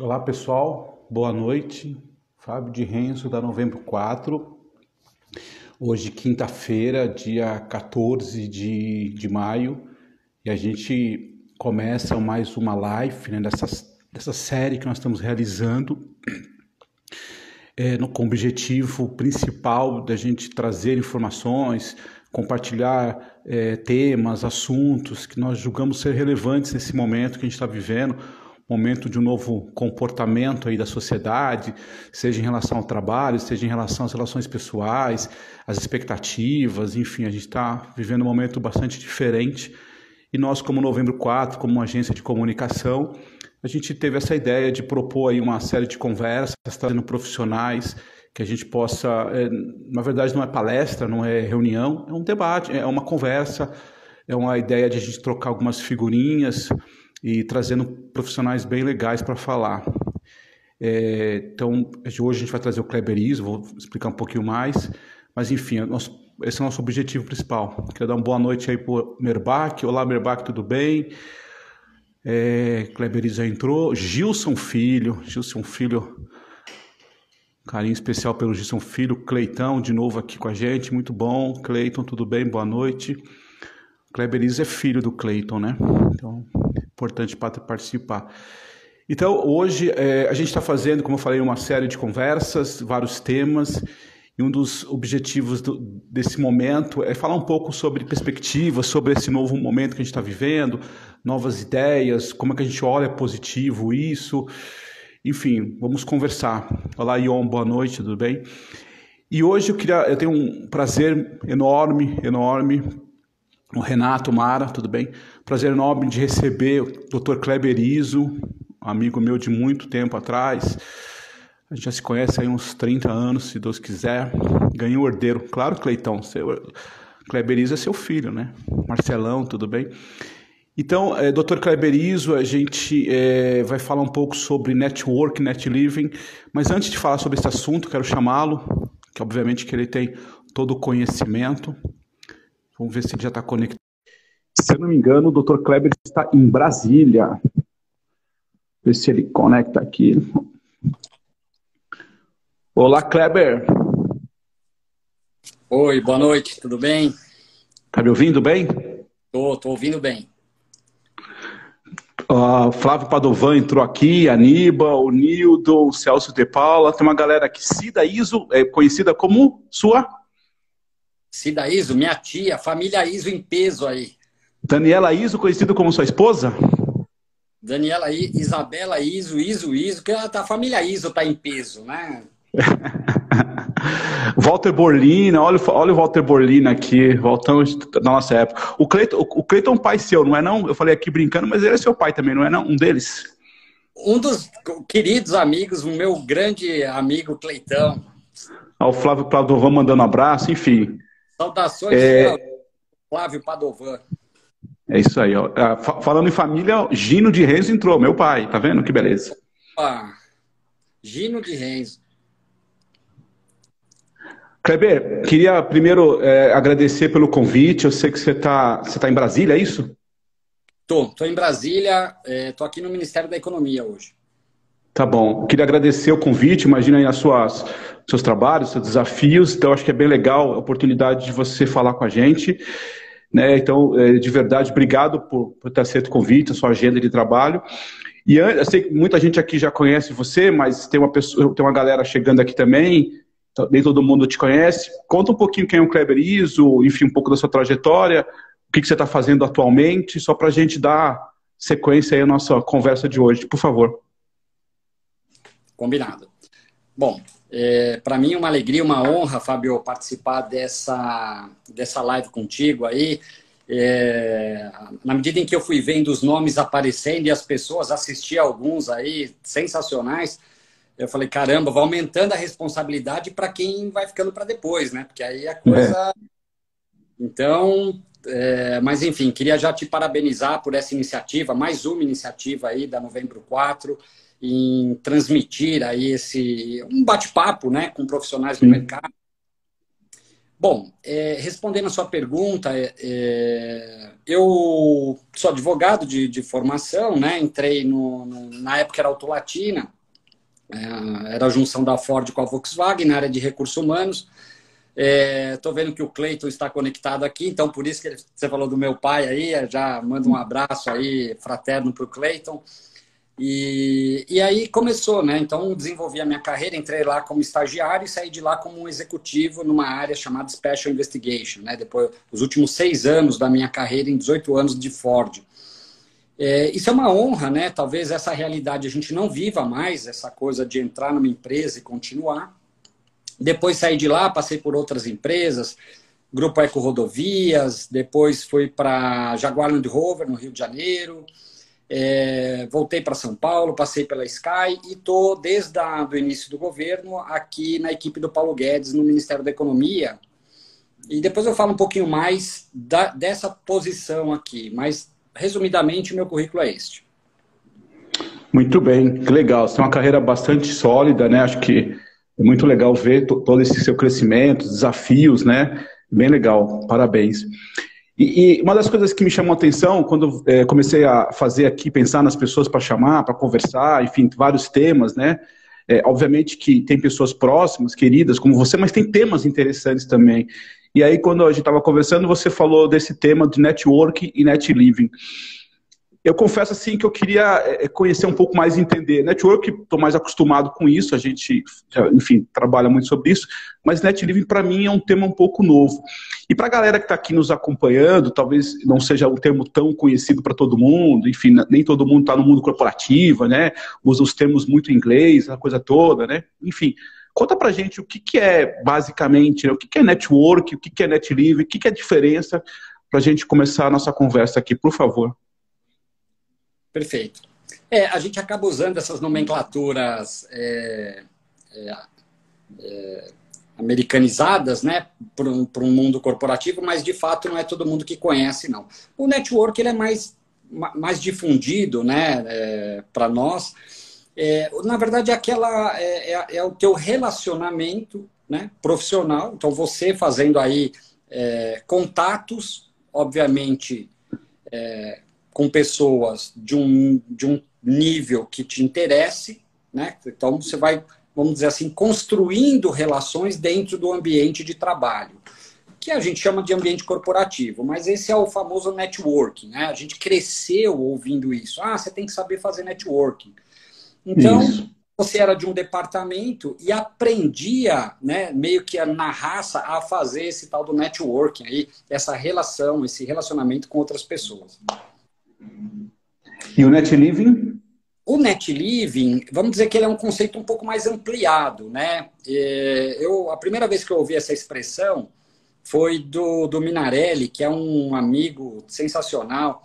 Olá pessoal, boa noite. Fábio de Renzo da Novembro 4. Hoje, quinta-feira, dia 14 de, de maio, e a gente começa mais uma live né, dessa, dessa série que nós estamos realizando, é, no, com o objetivo principal da gente trazer informações, compartilhar é, temas, assuntos que nós julgamos ser relevantes nesse momento que a gente está vivendo momento de um novo comportamento aí da sociedade, seja em relação ao trabalho, seja em relação às relações pessoais, às expectativas, enfim, a gente está vivendo um momento bastante diferente. E nós, como Novembro 4, como uma agência de comunicação, a gente teve essa ideia de propor aí uma série de conversas, trazendo profissionais, que a gente possa, é, na verdade não é palestra, não é reunião, é um debate, é uma conversa, é uma ideia de a gente trocar algumas figurinhas, e trazendo profissionais bem legais para falar. É, então, hoje a gente vai trazer o Kleber vou explicar um pouquinho mais, mas enfim, é nosso, esse é o nosso objetivo principal. Quero dar uma boa noite aí para Merbach. Olá, Merbach, tudo bem? É, Kleber já entrou. Gilson Filho, Gilson Filho, carinho especial pelo Gilson Filho. Cleitão, de novo aqui com a gente, muito bom. Cleiton, tudo bem? Boa noite. Kleber é filho do Cleiton, né? Então, importante para participar. Então, hoje é, a gente está fazendo, como eu falei, uma série de conversas, vários temas, e um dos objetivos do, desse momento é falar um pouco sobre perspectivas, sobre esse novo momento que a gente está vivendo, novas ideias, como é que a gente olha positivo isso. Enfim, vamos conversar. Olá, Ion, boa noite, tudo bem? E hoje eu queria, eu tenho um prazer enorme, enorme o Renato Mara, tudo bem? Prazer enorme de receber o Dr. Kleber Iso, amigo meu de muito tempo atrás. A gente já se conhece há uns 30 anos, se Deus quiser. Ganhou o herdeiro. Claro, Cleitão, seu, Kleber Iso é seu filho, né? Marcelão, tudo bem? Então, é, Dr. Kleber Iso, a gente é, vai falar um pouco sobre network, net living, mas antes de falar sobre esse assunto, quero chamá-lo, que obviamente que ele tem todo o conhecimento, Vamos ver se ele já está conectado. Se eu não me engano, o Dr. Kleber está em Brasília. Ver se ele conecta aqui. Olá, Kleber. Oi, boa noite, tudo bem? Tá me ouvindo bem? Tô, tô ouvindo bem. Uh, Flávio Padovan entrou aqui, Aníbal, o Nildo, o Celso de Paula, tem uma galera aqui, Cida Iso, é conhecida como sua? Cida Iso, minha tia, família Iso em peso aí. Daniela Iso, conhecida como sua esposa? Daniela I, Isabela Iso, Iso, Iso, que a, a família Iso tá em peso, né? Walter Borlina, olha, olha o Walter Borlina aqui, voltamos da nossa época. O Cleiton, o Cleiton é um pai seu, não é não? Eu falei aqui brincando, mas ele é seu pai também, não é não? Um deles? Um dos queridos amigos, o meu grande amigo Cleitão. Ah, o Flávio Claudovan mandando um abraço, enfim. Saudações, é... Flávio Padovan. É isso aí. Ó. Ah, falando em família, Gino de Renzo entrou, meu pai. Tá vendo que beleza? Opa. Gino de Renzo. Kleber, queria primeiro é, agradecer pelo convite. Eu sei que você está você tá em Brasília, é isso? Tô, tô em Brasília, é, tô aqui no Ministério da Economia hoje. Tá bom. Queria agradecer o convite. Imagina aí as suas seus trabalhos, seus desafios. Então, acho que é bem legal a oportunidade de você falar com a gente. Né? Então, é, de verdade, obrigado por, por ter aceito o convite, a sua agenda de trabalho. E eu sei que muita gente aqui já conhece você, mas tem uma pessoa, tem uma galera chegando aqui também. Nem todo mundo te conhece. Conta um pouquinho quem é o Kleber Iso, enfim, um pouco da sua trajetória, o que, que você está fazendo atualmente, só para a gente dar sequência aí à nossa conversa de hoje, por favor. Combinado. Bom, é, para mim é uma alegria, uma honra, Fábio, participar dessa, dessa live contigo aí. É, na medida em que eu fui vendo os nomes aparecendo e as pessoas, assisti alguns aí sensacionais, eu falei, caramba, vai aumentando a responsabilidade para quem vai ficando para depois, né? Porque aí a coisa. É. Então, é, mas enfim, queria já te parabenizar por essa iniciativa, mais uma iniciativa aí da Novembro 4 em transmitir aí esse um bate-papo né, com profissionais do mercado. Bom, é, respondendo a sua pergunta, é, é, eu sou advogado de, de formação, né? Entrei no, no, na época era Autolatina, é, era a junção da Ford com a Volkswagen na área de recursos humanos. Estou é, vendo que o Cleiton está conectado aqui, então por isso que você falou do meu pai aí, já mando um abraço aí fraterno para o Cleiton. E, e aí começou, né? Então desenvolvi a minha carreira, entrei lá como estagiário e saí de lá como um executivo numa área chamada Special Investigation, né? Depois, os últimos seis anos da minha carreira em 18 anos de Ford. É, isso é uma honra, né? Talvez essa realidade a gente não viva mais, essa coisa de entrar numa empresa e continuar. Depois saí de lá, passei por outras empresas, Grupo Eco Rodovias, depois fui para Jaguar Land Rover, no Rio de Janeiro, é, voltei para São Paulo, passei pela Sky e estou, desde o início do governo, aqui na equipe do Paulo Guedes, no Ministério da Economia. E depois eu falo um pouquinho mais da, dessa posição aqui, mas resumidamente o meu currículo é este. Muito bem, que legal. Você tem uma carreira bastante sólida, né? Acho que é muito legal ver todo esse seu crescimento, desafios, né? Bem legal, parabéns. E, e, uma das coisas que me chamou a atenção quando é, comecei a fazer aqui, pensar nas pessoas para chamar, para conversar, enfim, vários temas, né? É, obviamente que tem pessoas próximas, queridas, como você, mas tem temas interessantes também. E aí, quando a gente estava conversando, você falou desse tema de network e net living eu confesso assim que eu queria é, é, conhecer um pouco mais entender. Network, estou mais acostumado com isso, a gente, enfim, trabalha muito sobre isso, mas net para mim é um tema um pouco novo. E para a galera que está aqui nos acompanhando, talvez não seja um termo tão conhecido para todo mundo, enfim, nem todo mundo está no mundo corporativo, né? Usa os termos muito em inglês, a coisa toda, né? Enfim, conta para gente o que, que é basicamente, né? o que, que é network, o que, que é net o que, que é a diferença para a gente começar a nossa conversa aqui, por favor. Perfeito. É, a gente acaba usando essas nomenclaturas é, é, é, americanizadas, né, para um, um, mundo corporativo, mas de fato não é todo mundo que conhece, não. O network ele é mais, mais difundido, né, é, para nós. É, na verdade, aquela é, o teu relacionamento, né, profissional. Então, você fazendo aí contatos, obviamente com pessoas de um, de um nível que te interesse, né? Então você vai, vamos dizer assim, construindo relações dentro do ambiente de trabalho, que a gente chama de ambiente corporativo, mas esse é o famoso networking, né? A gente cresceu ouvindo isso. Ah, você tem que saber fazer networking. Então, isso. você era de um departamento e aprendia, né, meio que na raça, a fazer esse tal do networking aí, essa relação, esse relacionamento com outras pessoas. E o net living? O net living, vamos dizer que ele é um conceito um pouco mais ampliado, né? É, eu, a primeira vez que eu ouvi essa expressão foi do, do Minarelli, que é um amigo sensacional.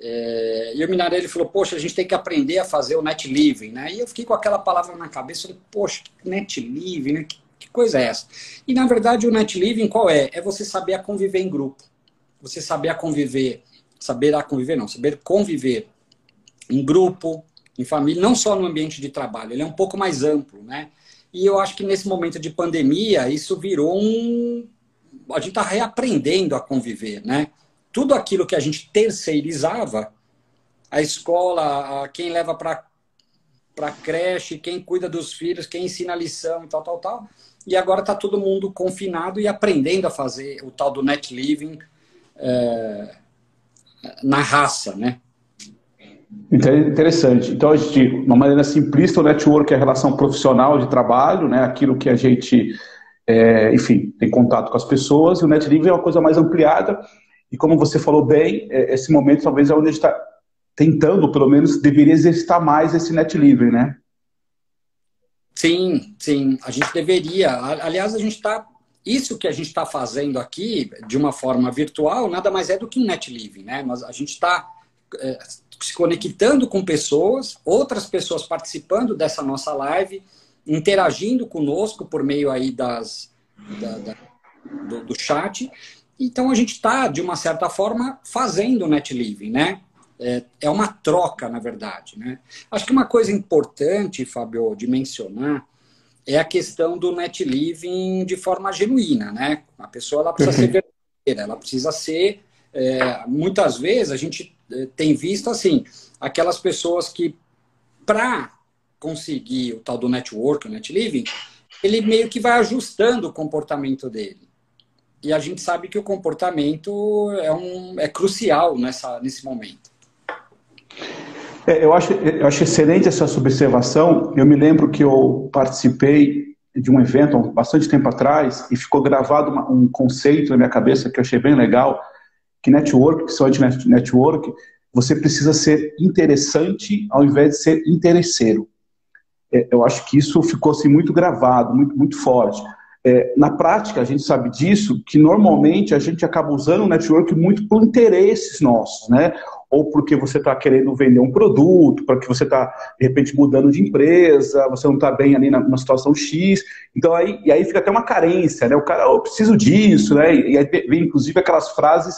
É, e o Minarelli falou: Poxa, a gente tem que aprender a fazer o net living, né? E eu fiquei com aquela palavra na cabeça, falei: Poxa, net living, né? Que, que coisa é essa? E na verdade, o net living qual é? É você saber a conviver em grupo, você saber a conviver saber a conviver, não, saber conviver em grupo, em família, não só no ambiente de trabalho, ele é um pouco mais amplo, né? E eu acho que nesse momento de pandemia, isso virou um. A gente está reaprendendo a conviver, né? Tudo aquilo que a gente terceirizava, a escola, a quem leva para para creche, quem cuida dos filhos, quem ensina a lição e tal, tal, tal. E agora está todo mundo confinado e aprendendo a fazer o tal do net living. É na raça, né? Interessante. Então, a gente, de uma maneira simplista, o network é a relação profissional de trabalho, né? aquilo que a gente, é, enfim, tem contato com as pessoas, e o net livre é uma coisa mais ampliada, e como você falou bem, é, esse momento talvez é onde a gente está tentando, pelo menos, deveria exercitar mais esse net livre, né? Sim, sim, a gente deveria. Aliás, a gente está isso que a gente está fazendo aqui, de uma forma virtual, nada mais é do que um net living, né? Mas a gente está é, se conectando com pessoas, outras pessoas participando dessa nossa live, interagindo conosco por meio aí das, da, da, do, do, chat. Então a gente está, de uma certa forma, fazendo net living, né? É, é uma troca, na verdade, né? Acho que uma coisa importante, Fábio, de mencionar é a questão do net living de forma genuína, né? A pessoa ela precisa ser verdadeira, ela precisa ser. É, muitas vezes a gente eh, tem visto assim aquelas pessoas que para conseguir o tal do network, o net living, ele meio que vai ajustando o comportamento dele. E a gente sabe que o comportamento é, um, é crucial nessa, nesse momento. É, eu, acho, eu acho excelente essa observação. Eu me lembro que eu participei de um evento há bastante tempo atrás e ficou gravado uma, um conceito na minha cabeça que eu achei bem legal, que network, que só de network, você precisa ser interessante ao invés de ser interesseiro. É, eu acho que isso ficou assim, muito gravado, muito, muito forte. É, na prática, a gente sabe disso, que normalmente a gente acaba usando o network muito por interesses nossos, né? Ou porque você está querendo vender um produto, porque você está, de repente, mudando de empresa, você não está bem ali numa situação X. Então, aí, e aí fica até uma carência, né? O cara, oh, eu preciso disso, né? E aí vem, inclusive, aquelas frases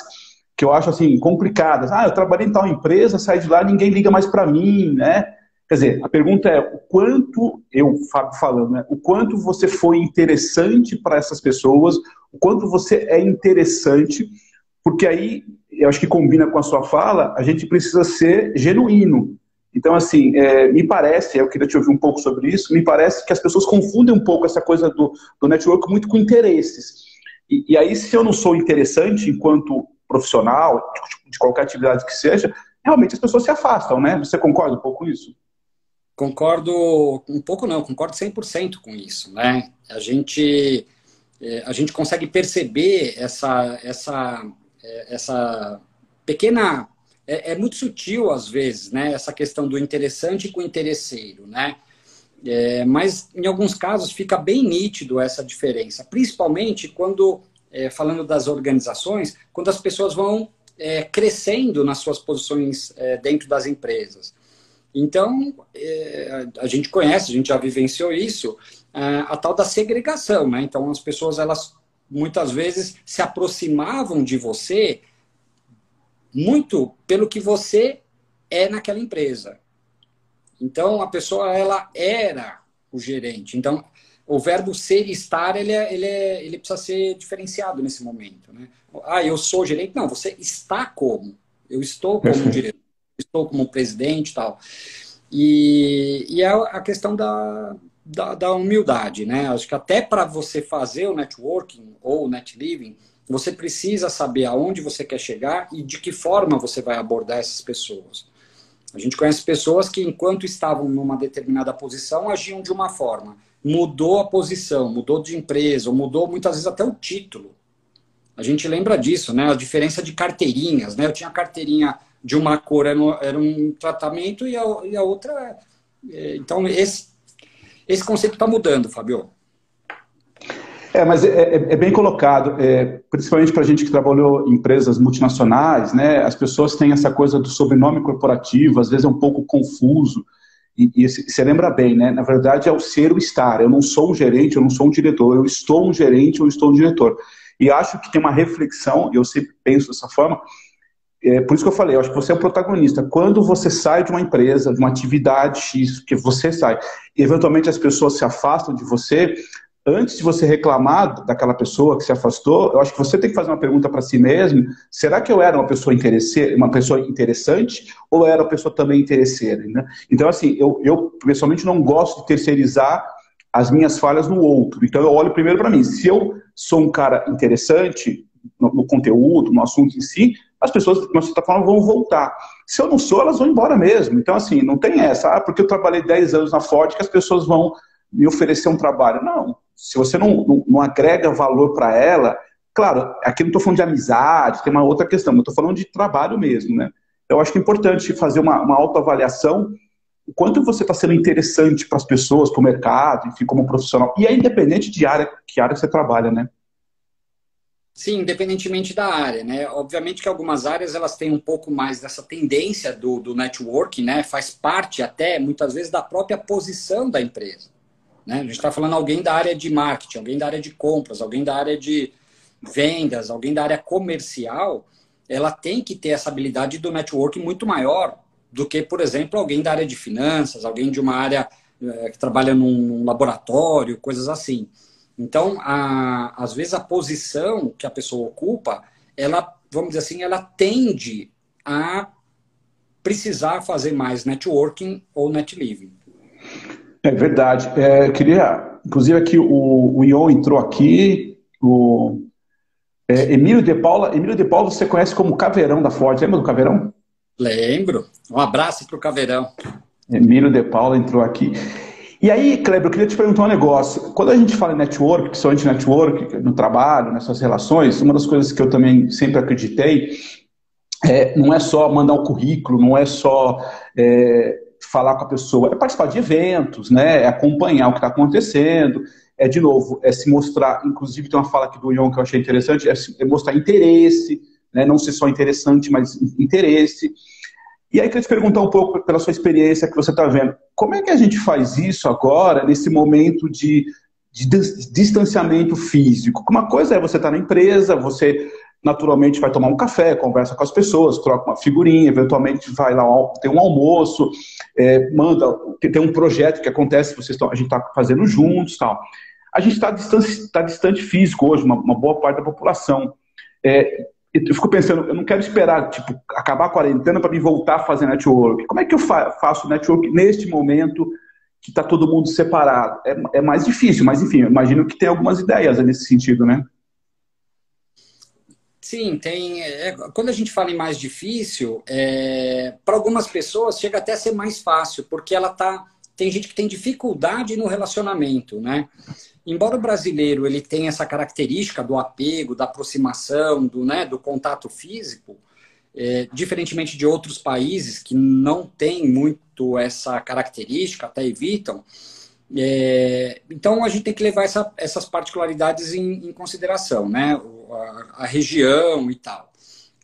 que eu acho, assim, complicadas. Ah, eu trabalhei em tal empresa, saí de lá, ninguém liga mais para mim, né? Quer dizer, a pergunta é o quanto, eu, Fábio falando, né, o quanto você foi interessante para essas pessoas, o quanto você é interessante, porque aí, eu acho que combina com a sua fala, a gente precisa ser genuíno. Então, assim, é, me parece, eu queria te ouvir um pouco sobre isso, me parece que as pessoas confundem um pouco essa coisa do, do network muito com interesses. E, e aí, se eu não sou interessante enquanto profissional, de, de qualquer atividade que seja, realmente as pessoas se afastam, né? Você concorda um pouco com isso? Concordo um pouco não, concordo 100% com isso, né? A gente é, a gente consegue perceber essa essa essa pequena é, é, muito sutil às vezes, né? Essa questão do interessante com o interesseiro, né? É, mas em alguns casos fica bem nítido essa diferença, principalmente quando é, falando das organizações, quando as pessoas vão é, crescendo nas suas posições dentro das empresas. Então, é, a gente conhece, a gente já vivenciou isso, é, a tal da segregação, né? Então, as pessoas, elas muitas vezes se aproximavam de você muito pelo que você é naquela empresa. Então, a pessoa, ela era o gerente. Então, o verbo ser e estar, ele, é, ele, é, ele precisa ser diferenciado nesse momento, né? Ah, eu sou gerente. Não, você está como? Eu estou como diretor estou como presidente tal. E, e é a questão da, da, da, humildade, né? Acho que até para você fazer o networking ou o net living, você precisa saber aonde você quer chegar e de que forma você vai abordar essas pessoas. A gente conhece pessoas que, enquanto estavam numa determinada posição, agiam de uma forma. Mudou a posição, mudou de empresa, ou mudou muitas vezes até o título. A gente lembra disso, né? A diferença de carteirinhas, né? Eu tinha carteirinha de uma cor era, um tratamento e a, e a outra. É, então, esse, esse conceito está mudando, Fabio. É, mas é, é, é bem colocado, é, principalmente para a gente que trabalhou em empresas multinacionais, né? As pessoas têm essa coisa do sobrenome corporativo, às vezes é um pouco confuso. E, e você lembra bem, né? Na verdade, é o ser o estar. Eu não sou um gerente, eu não sou um diretor. Eu estou um gerente, eu estou um diretor. E acho que tem uma reflexão, eu sempre penso dessa forma, é por isso que eu falei, eu acho que você é o protagonista. Quando você sai de uma empresa, de uma atividade X, que você sai, e eventualmente as pessoas se afastam de você, antes de você reclamar daquela pessoa que se afastou, eu acho que você tem que fazer uma pergunta para si mesmo: será que eu era uma pessoa, uma pessoa interessante ou era uma pessoa também interesseira? Né? Então, assim, eu, eu pessoalmente não gosto de terceirizar as minhas falhas no outro. Então, eu olho primeiro para mim. Se eu sou um cara interessante no, no conteúdo, no assunto em si, as pessoas, de uma certa forma, vão voltar. Se eu não sou, elas vão embora mesmo. Então, assim, não tem essa, ah, porque eu trabalhei 10 anos na Ford que as pessoas vão me oferecer um trabalho. Não. Se você não, não, não agrega valor para ela, claro, aqui não estou falando de amizade, tem uma outra questão, eu estou falando de trabalho mesmo, né? Eu acho que é importante fazer uma, uma autoavaliação o quanto você está sendo interessante para as pessoas, para o mercado, enfim, como profissional. E é independente de área, que área você trabalha, né? Sim, independentemente da área, né? Obviamente que algumas áreas elas têm um pouco mais dessa tendência do, do networking, né? Faz parte até, muitas vezes, da própria posição da empresa. Né? A gente está falando alguém da área de marketing, alguém da área de compras, alguém da área de vendas, alguém da área comercial, ela tem que ter essa habilidade do networking muito maior do que, por exemplo, alguém da área de finanças, alguém de uma área é, que trabalha num laboratório, coisas assim. Então, a, às vezes a posição que a pessoa ocupa, ela, vamos dizer assim, ela tende a precisar fazer mais networking ou net living. É verdade. É, eu queria, inclusive aqui o, o Ion entrou aqui, o é, Emílio de Paula. Emílio de Paula você conhece como Caveirão da Ford. Lembra do Caveirão? Lembro. Um abraço para o Caveirão. Emílio de Paula entrou aqui. E aí, Kleber, eu queria te perguntar um negócio. Quando a gente fala em network, principalmente network, no trabalho, nessas relações, uma das coisas que eu também sempre acreditei é, não é só mandar um currículo, não é só é, falar com a pessoa, é participar de eventos, né, é acompanhar o que está acontecendo, é, de novo, é se mostrar, inclusive tem uma fala aqui do Ion que eu achei interessante, é, é mostrar interesse, né, não ser só interessante, mas interesse. E aí, queria te perguntar um pouco, pela sua experiência que você está vendo, como é que a gente faz isso agora, nesse momento de, de distanciamento físico? Uma coisa é você estar tá na empresa, você naturalmente vai tomar um café, conversa com as pessoas, troca uma figurinha, eventualmente vai lá ter um almoço, é, manda, tem um projeto que acontece, vocês a gente está fazendo juntos tal. A gente está distante, tá distante físico hoje, uma, uma, boa parte da população. É, eu fico pensando, eu não quero esperar, tipo, acabar a quarentena para me voltar a fazer network. Como é que eu fa faço network neste momento que está todo mundo separado? É, é, mais difícil, mas enfim, imagino que tem algumas ideias nesse sentido, né? Sim, tem. É, quando a gente fala em mais difícil, é, para algumas pessoas chega até a ser mais fácil, porque ela tá. Tem gente que tem dificuldade no relacionamento, né? Embora o brasileiro ele tenha essa característica do apego, da aproximação, do, né, do contato físico, é, diferentemente de outros países que não têm muito essa característica, até evitam, é, então a gente tem que levar essa, essas particularidades em, em consideração, né? A, a, região e tal.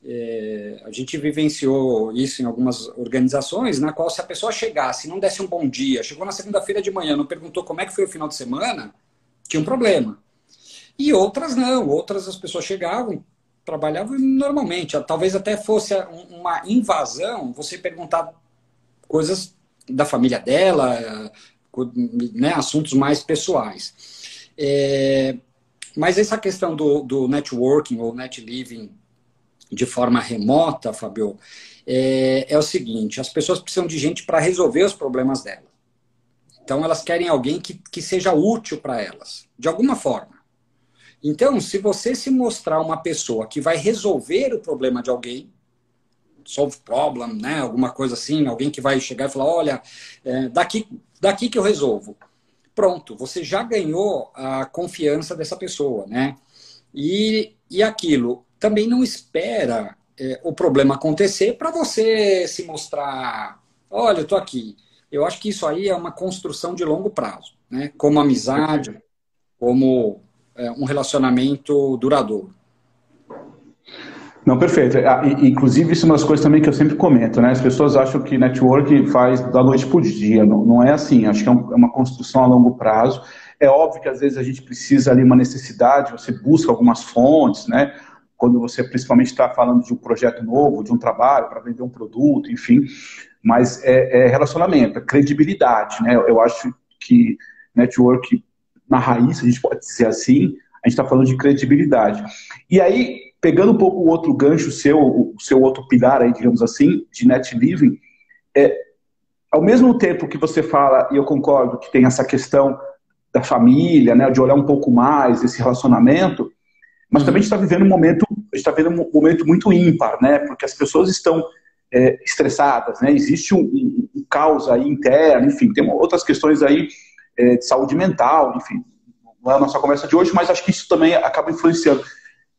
É, a gente vivenciou isso em algumas organizações, na qual se a pessoa chegasse, não desse um bom dia, chegou na segunda-feira de manhã, não perguntou como é que foi o final de semana, tinha um problema. E outras não, outras as pessoas chegavam, trabalhavam normalmente. Talvez até fosse uma invasão você perguntar coisas da família dela, né, assuntos mais pessoais. É, mas essa questão do, do networking ou net living de forma remota, Fabio, é, é o seguinte: as pessoas precisam de gente para resolver os problemas delas. Então, elas querem alguém que, que seja útil para elas, de alguma forma. Então, se você se mostrar uma pessoa que vai resolver o problema de alguém, solve problem, né? Alguma coisa assim, alguém que vai chegar e falar, olha, é, daqui, daqui que eu resolvo. Pronto, você já ganhou a confiança dessa pessoa, né? E, e aquilo também não espera é, o problema acontecer para você se mostrar, olha, eu tô aqui. Eu acho que isso aí é uma construção de longo prazo, né? Como amizade, como é, um relacionamento duradouro. Não, perfeito. Ah, inclusive, isso é uma das coisas também que eu sempre comento, né? As pessoas acham que network faz da noite para o dia. Não, não é assim. Acho que é, é uma construção a longo prazo. É óbvio que às vezes a gente precisa ali uma necessidade, você busca algumas fontes, né? Quando você principalmente está falando de um projeto novo, de um trabalho para vender um produto, enfim mas é, é relacionamento, é credibilidade, né? Eu acho que network na raiz, a gente pode dizer assim, a gente está falando de credibilidade. E aí, pegando um pouco o outro gancho seu, o seu outro pilar aí, digamos assim, de net living, é, ao mesmo tempo que você fala, e eu concordo que tem essa questão da família, né, de olhar um pouco mais esse relacionamento, mas também a gente está vivendo um momento, está vivendo um momento muito ímpar, né, porque as pessoas estão é, estressadas, né? Existe um, um, um, caos aí interno, enfim, tem outras questões aí é, de saúde mental, enfim, não é a nossa conversa de hoje, mas acho que isso também acaba influenciando.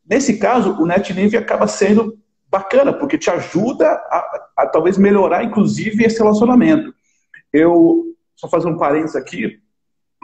Nesse caso, o NetLive acaba sendo bacana, porque te ajuda a, a, talvez melhorar, inclusive, esse relacionamento. Eu, só fazer um parênteses aqui,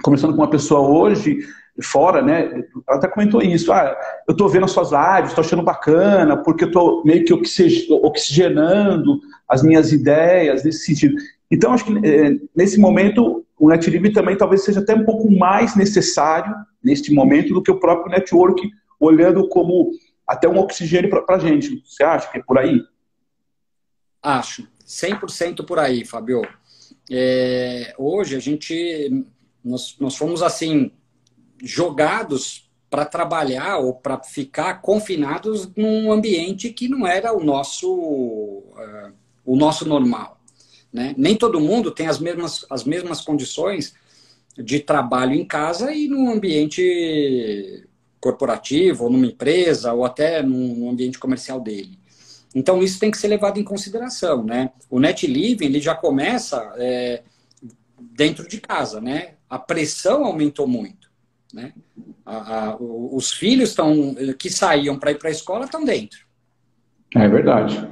conversando com uma pessoa hoje, fora, né? Ela até comentou isso. Ah, eu estou vendo as suas lives, estou achando bacana, porque eu estou meio que oxigenando as minhas ideias nesse sentido. Então, acho que é, nesse momento, o NetLib também talvez seja até um pouco mais necessário, neste momento, do que o próprio network, olhando como até um oxigênio para a gente. Você acha que é por aí? Acho. 100% por aí, Fabio. É, hoje a gente. Nós, nós fomos assim jogados para trabalhar ou para ficar confinados num ambiente que não era o nosso uh, o nosso normal. Né? Nem todo mundo tem as mesmas, as mesmas condições de trabalho em casa e num ambiente corporativo, ou numa empresa, ou até num ambiente comercial dele. Então, isso tem que ser levado em consideração. Né? O Net Living ele já começa é, dentro de casa. Né? A pressão aumentou muito. Né? A, a, os filhos estão que saíam para ir para a escola estão dentro. É verdade.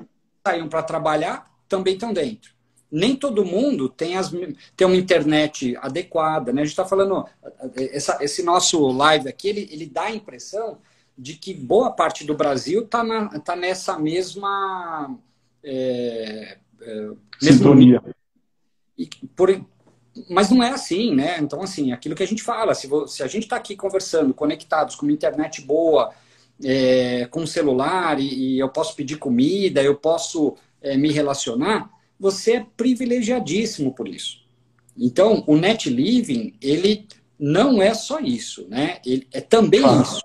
Saíam para trabalhar também estão dentro nem todo mundo tem, as, tem uma internet adequada. Né? A gente está falando, essa, esse nosso live aqui, ele, ele dá a impressão de que boa parte do Brasil está tá nessa mesma. É, é, Sintonia. por, mas não é assim, né? Então, assim, aquilo que a gente fala, se, se a gente está aqui conversando, conectados com uma internet boa, é, com um celular, e, e, eu posso pedir comida, eu posso é, me relacionar, você é privilegiadíssimo por isso. Então, o net living, ele não é só isso, né? Ele é também isso,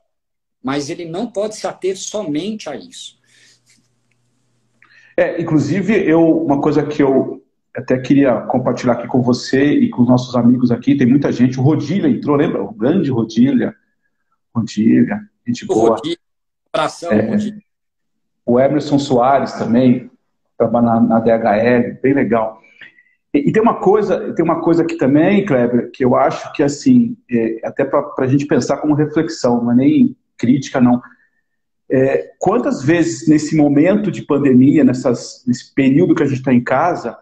mas ele não pode se ater somente a isso. É, inclusive, eu, uma coisa que eu até queria compartilhar aqui com você e com os nossos amigos aqui, tem muita gente, o Rodilha entrou, lembra? O grande Rodilha. Rodilha, gente o boa. Rodilha, abração, é, Rodilha. O Emerson Soares também, trabalhar na, na DHL, bem legal. E, e, tem uma coisa, tem uma coisa aqui também, Kleber, que eu acho que assim, é, até para a gente pensar como reflexão, não é nem crítica, não. É, quantas vezes nesse momento de pandemia, nessas, nesse período que a gente está em casa,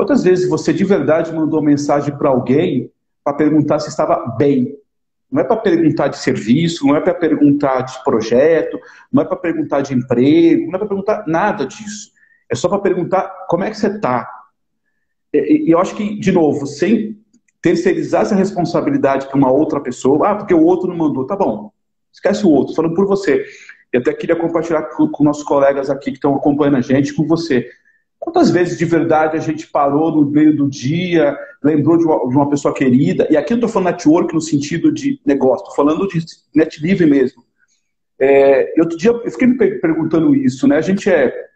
quantas vezes você de verdade mandou mensagem para alguém para perguntar se estava bem? Não é para perguntar de serviço, não é para perguntar de projeto, não é para perguntar de emprego, não é para perguntar nada disso. É só para perguntar como é que você está. E eu acho que, de novo, sem terceirizar essa responsabilidade para uma outra pessoa, ah, porque o outro não mandou, tá bom, esquece o outro, falando por você. E até queria compartilhar com, com nossos colegas aqui que estão acompanhando a gente, com você. Quantas vezes de verdade a gente parou no meio do dia, lembrou de uma, de uma pessoa querida? E aqui eu estou falando network no sentido de negócio, estou falando de net livre mesmo. É, outro dia eu fiquei me perguntando isso, né? A gente é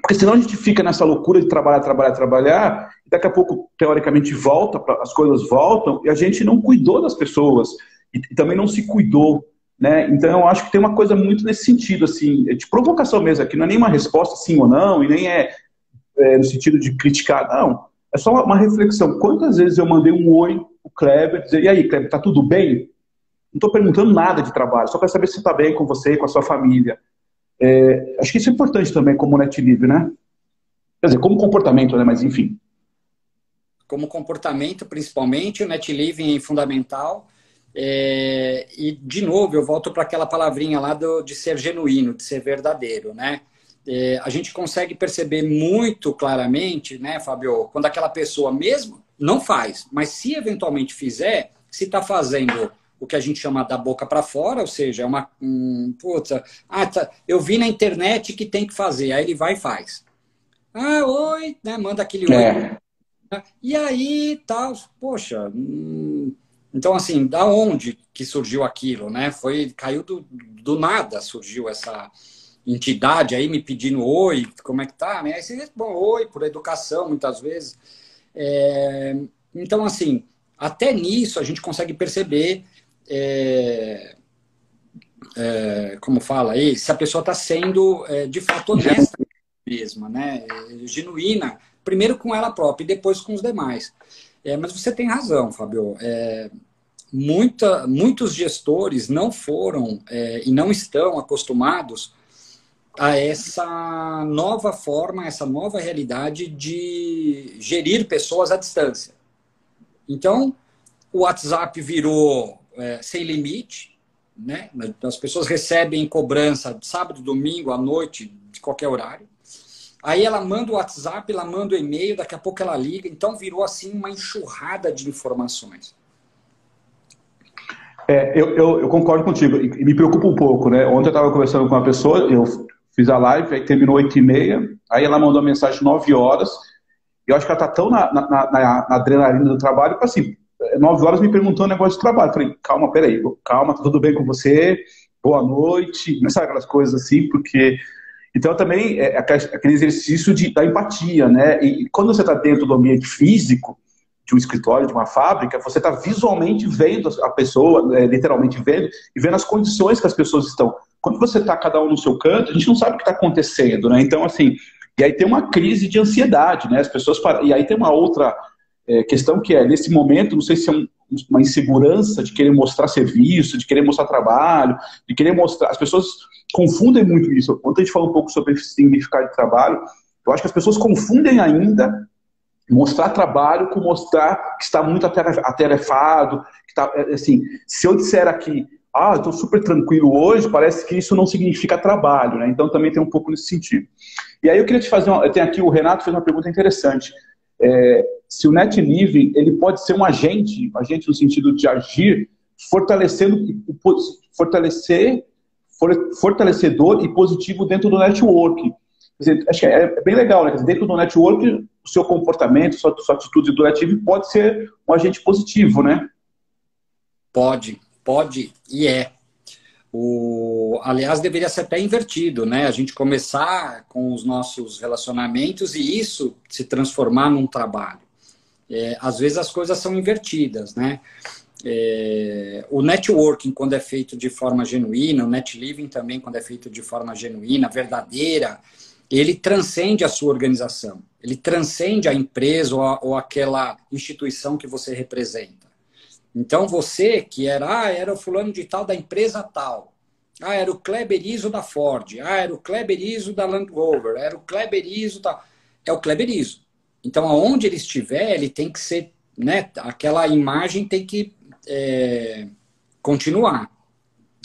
porque senão a gente fica nessa loucura de trabalhar, trabalhar, trabalhar, daqui a pouco, teoricamente, volta, as coisas voltam, e a gente não cuidou das pessoas, e, também não se cuidou. Né? Então, eu acho que tem uma coisa muito nesse sentido, assim, de provocação mesmo, aqui não é nem uma resposta sim ou não, e nem é, é no sentido de criticar, não. É só uma, reflexão. Quantas vezes eu mandei um oi o Kleber, dizer, e aí, Kleber, tá tudo bem? Não estou perguntando nada de trabalho, só para saber se está bem com você, com a sua família. É, acho que isso é importante também como net livre, né? Quer dizer, como comportamento, né? Mas enfim. Como comportamento, principalmente, o net living é fundamental. É, e, de novo, eu volto para aquela palavrinha lá do, de ser genuíno, de ser verdadeiro, né? É, a gente consegue perceber muito claramente, né, Fabio, quando aquela pessoa mesmo não faz, mas se eventualmente fizer, se está fazendo o que a gente chama da boca para fora, ou seja, é uma. Um, puta, ah, tá, eu vi na internet que tem que fazer, aí ele vai e faz. Ah, oi, né? Manda aquele é. oi. E aí, tal, poxa. Hum, então, assim, da onde que surgiu aquilo, né? Foi, caiu do, do nada, surgiu essa entidade aí me pedindo oi, como é que tá, né? Aí você responde oi, por educação, muitas vezes. É, então, assim, até nisso a gente consegue perceber é, é, como fala aí, se a pessoa está sendo é, de fato honesta mesma, né? É, genuína, primeiro com ela própria e depois com os demais. É, mas você tem razão, Fabio. É, muita, muitos gestores não foram e não estão acostumados a essa nova forma, essa nova realidade de gerir pessoas à distância. Então, o WhatsApp virou é, sem limite, né? As pessoas recebem cobrança sábado, domingo, à noite, de qualquer horário. Aí ela manda o WhatsApp, ela manda o e-mail, daqui a pouco ela liga. Então virou assim uma enxurrada de informações. É, eu, eu, eu, concordo contigo e me preocupa um pouco, né? Ontem eu estava conversando com uma pessoa, eu fiz a live, aí terminou 8 e meia, aí ela mandou mensagem 9 horas, e eu acho que ela está tão na, na, na, na adrenalina do trabalho, assim, nove horas me perguntou um negócio de trabalho. Falei, calma, peraí, calma, tá tudo bem com você? Boa noite. Não sabe aquelas coisas assim, porque. Então, também é aquele exercício de, da empatia, né? E quando você está dentro do ambiente físico, de um escritório, de uma fábrica, você está visualmente vendo a pessoa, é, literalmente vendo, e vendo as condições que as pessoas estão. Quando você está cada um no seu canto, a gente não sabe o que está acontecendo, né? Então, assim, e aí tem uma crise de ansiedade, né? As pessoas. E aí tem uma outra é, questão que é, nesse momento, não sei se é um, uma insegurança de querer mostrar serviço, de querer mostrar trabalho, de querer mostrar. As pessoas confundem muito isso. Ontem a gente falou um pouco sobre significado de trabalho. Eu acho que as pessoas confundem ainda mostrar trabalho com mostrar que está muito atarefado. Que está, é, assim, se eu disser aqui, ah, estou super tranquilo hoje, parece que isso não significa trabalho, né? Então também tem um pouco nesse sentido. E aí eu queria te fazer, uma, tem aqui o Renato fez uma pergunta interessante. É, se o net living ele pode ser um agente, um agente no sentido de agir, fortalecendo, fortalecer, fortalecedor e positivo dentro do network. Dizer, acho que é bem legal, né? Dentro do network, o seu comportamento, sua, sua atitude do net living pode ser um agente positivo, né? Pode, pode e é. O, aliás, deveria ser até invertido, né? A gente começar com os nossos relacionamentos e isso se transformar num trabalho. É, às vezes as coisas são invertidas, né? É, o networking, quando é feito de forma genuína, o net living também, quando é feito de forma genuína, verdadeira, ele transcende a sua organização, ele transcende a empresa ou, a, ou aquela instituição que você representa. Então você que era, ah, era o fulano de tal da empresa tal. Ah, era o Kleber Iso da Ford. Ah, era o Kleber Iso da Land Rover. Era o Kleber Iso da... É o Kleber Iso. Então, aonde ele estiver, ele tem que ser... Né, aquela imagem tem que é, continuar.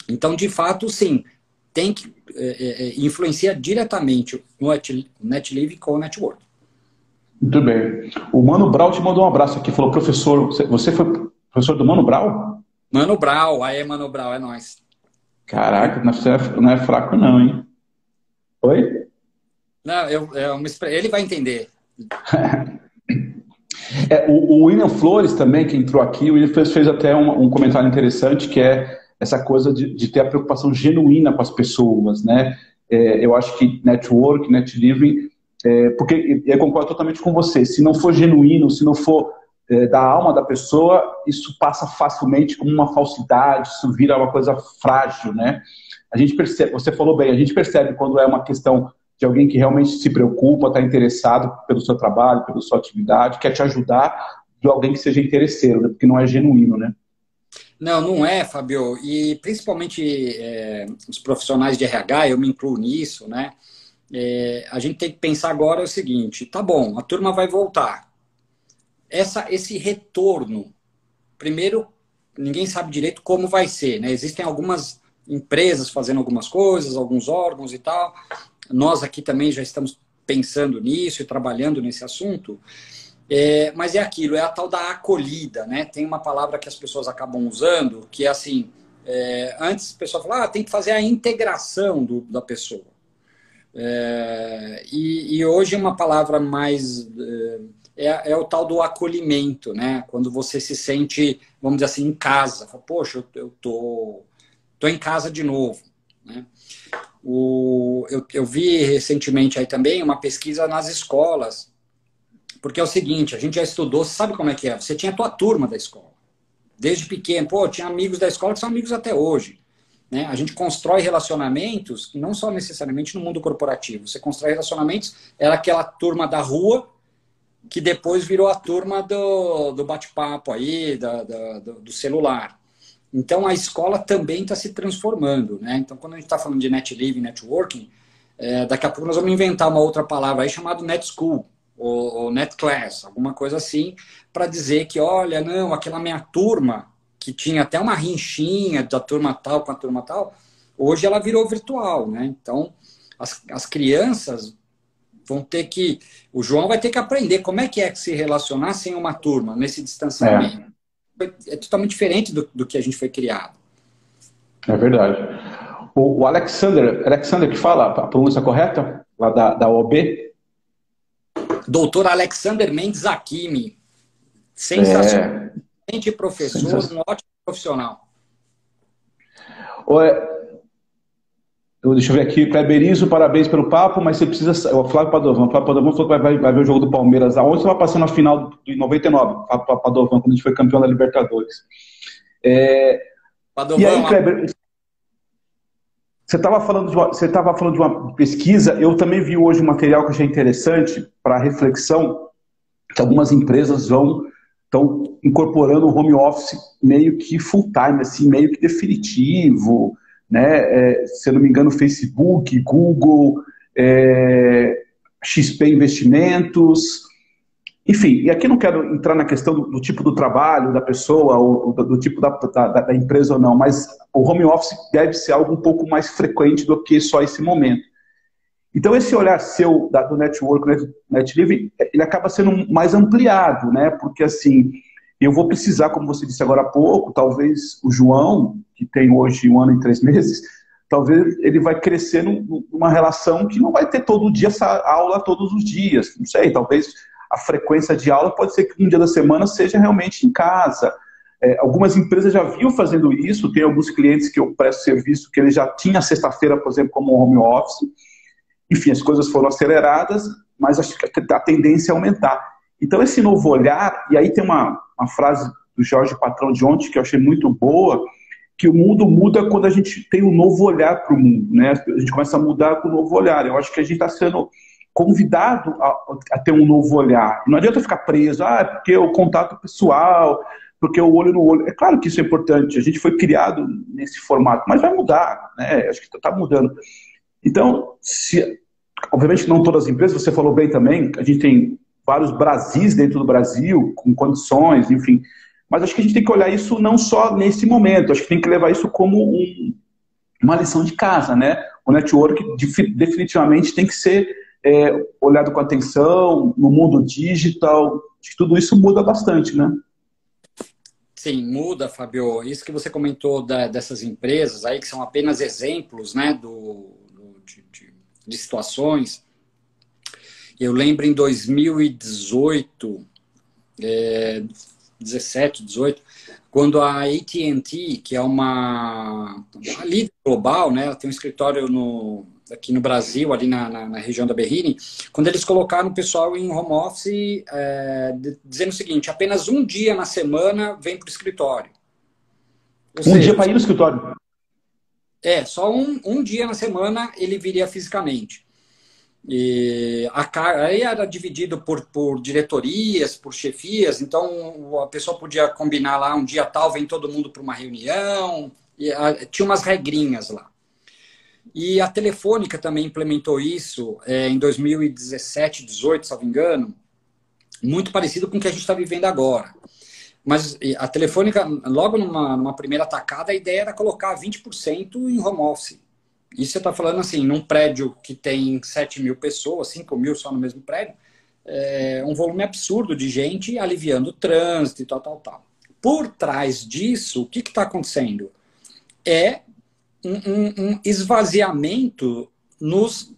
Então, de fato, sim, tem que é, é, é influenciar diretamente no NetLive com o Network. Muito bem. O Mano Brau te mandou um abraço aqui, falou, professor, você foi Professor do Mano Brau? Mano Brau, aí Mano Brau, é nós. Caraca, não é, fraco não, hein? Oi? Não, eu, eu, ele vai entender. é, o, o William Flores também, que entrou aqui, o William fez, fez até um, um, comentário interessante, que é essa coisa de, de, ter a preocupação genuína com as pessoas, né? É, eu acho que network, net living, é, porque eu concordo totalmente com você, se não for genuíno, se não for é, da alma da pessoa, isso passa facilmente como uma falsidade, isso vira uma coisa frágil, né? A gente percebe, você falou bem, a gente percebe quando é uma questão de alguém que realmente se preocupa, está interessado pelo seu trabalho, pela sua atividade, quer te ajudar, de alguém que seja interesseiro, né? porque não é genuíno, né? Não, não é, Fabio. E principalmente é, os profissionais de RH, eu me incluo nisso, né? É, a gente tem que pensar agora o seguinte: tá bom, a turma vai voltar essa, esse retorno, primeiro, ninguém sabe direito como vai ser, né? Existem algumas empresas fazendo algumas coisas, alguns órgãos e tal. Nós aqui também já estamos pensando nisso e trabalhando nesse assunto. É, mas é aquilo, é a tal da acolhida, né? Tem uma palavra que as pessoas acabam usando, que é assim, é, antes o pessoal fala, ah, tem que fazer a integração do, da pessoa. É, e, e, hoje uma palavra mais é, é, é, o tal do acolhimento, né? Quando você se sente, vamos dizer assim, em casa. Fala, Poxa, eu, tô, tô em casa de novo. Né? O, eu, eu vi recentemente aí também uma pesquisa nas escolas, porque é o seguinte, a gente já estudou, sabe como é que é? Você tinha a tua turma da escola, desde pequeno. Pô, tinha amigos da escola que são amigos até hoje. Né? A gente constrói relacionamentos, não só necessariamente no mundo corporativo. Você constrói relacionamentos, era aquela turma da rua que depois virou a turma do, do bate-papo aí, da, da, do celular. Então, a escola também está se transformando. Né? Então, quando a gente está falando de net living, networking, é, daqui a pouco nós vamos inventar uma outra palavra aí chamada net school, ou, ou net class, alguma coisa assim, para dizer que, olha, não, aquela minha turma, que tinha até uma rinchinha da turma tal com a turma tal, hoje ela virou virtual. Né? Então, as, as crianças vão ter que. O João vai ter que aprender como é que é se relacionar sem uma turma, nesse distanciamento. É, é totalmente diferente do, do, que a gente foi criado. É verdade. O, o Alexander, Alexander que fala a pronúncia correta, lá da, da OB? Doutor Alexander Mendes Akimi. Sensacional. É. professor, Sensacional. um ótimo profissional. Eu, deixa eu ver aqui, Kleberizo, parabéns pelo papo, mas você precisa. O Flávio Padovan, o Flávio Padovan falou que vai, vai, ver o jogo do Palmeiras aonde você vai passar na final de 99, Flávio Padovan, quando a gente foi campeão da Libertadores. É, Padovan, e aí, Kleber, você estava falando, de uma, você falando de uma pesquisa, eu também vi hoje um material que eu achei interessante para reflexão, que algumas empresas vão estão incorporando o home office meio que full time, assim, meio que definitivo, né? É, se eu não me engano, Facebook, Google, é, XP Investimentos, enfim, e aqui não quero entrar na questão do, do tipo do trabalho da pessoa, ou do, do tipo da, da, da, empresa ou não, mas o home office deve ser algo um pouco mais frequente do que só esse momento. Então, esse olhar seu da, do network, net, NetLive, ele acaba sendo mais ampliado, né? Porque, assim, eu vou precisar, como você disse agora há pouco, talvez o João, que tem hoje um ano e três meses, talvez ele vai crescer numa relação que não vai ter todo dia essa aula todos os dias. Não sei, talvez a frequência de aula pode ser que um dia da semana seja realmente em casa. É, algumas empresas já vinham fazendo isso, tem alguns clientes que eu presto serviço que ele já tinha sexta-feira, por exemplo, como home office. Enfim, as coisas foram aceleradas, mas acho que a tendência é aumentar. Então, esse novo olhar, e aí tem uma, uma frase do Jorge Patrão de ontem que eu achei muito boa, que o mundo muda quando a gente tem um novo olhar para o mundo, né? A gente começa a mudar com um novo olhar. Eu acho que a gente está sendo convidado a, a, ter um novo olhar. Não adianta ficar preso, ah, é porque o contato pessoal, porque o olho no olho. É claro que isso é importante, a gente foi criado nesse formato, mas vai mudar, né? Acho que está mudando. Então, se, obviamente não todas as empresas, você falou bem também, a gente tem vários Brasis dentro do Brasil, com condições, enfim. Mas acho que a gente tem que olhar isso não só nesse momento, acho que tem que levar isso como um, uma lição de casa, né? O network definitivamente tem que ser é, olhado com atenção no mundo digital. Acho que tudo isso muda bastante, né? Sim, muda, Fabio. Isso que você comentou da, dessas empresas aí, que são apenas exemplos né, do, do de, de, de, situações. Eu lembro em 2018, é, 17, 18, quando a AT&T, que é uma, uma líder global, né, ela tem um escritório no, aqui no Brasil, ali na, na, na, região da Berrini, quando eles colocaram o pessoal em home office, é, dizendo o seguinte: apenas um dia na semana vem para o escritório. Ou um seja, dia para ir no escritório? É, só um, um dia na semana ele viria fisicamente. E a, aí era dividido por, por diretorias, por chefias, então a pessoa podia combinar lá um dia tal, vem todo mundo para uma reunião, e, a, tinha umas regrinhas lá. E a Telefônica também implementou isso é, em 2017, 18, se não me engano, muito parecido com o que a gente está vivendo agora. Mas a Telefônica, logo numa, numa primeira atacada, a ideia era colocar 20% em home office. Isso você está falando assim, num prédio que tem 7 mil pessoas, 5 mil só no mesmo prédio, é um volume absurdo de gente aliviando o trânsito e tal, tal, tal. Por trás disso, o que está acontecendo? É um, um, um esvaziamento nos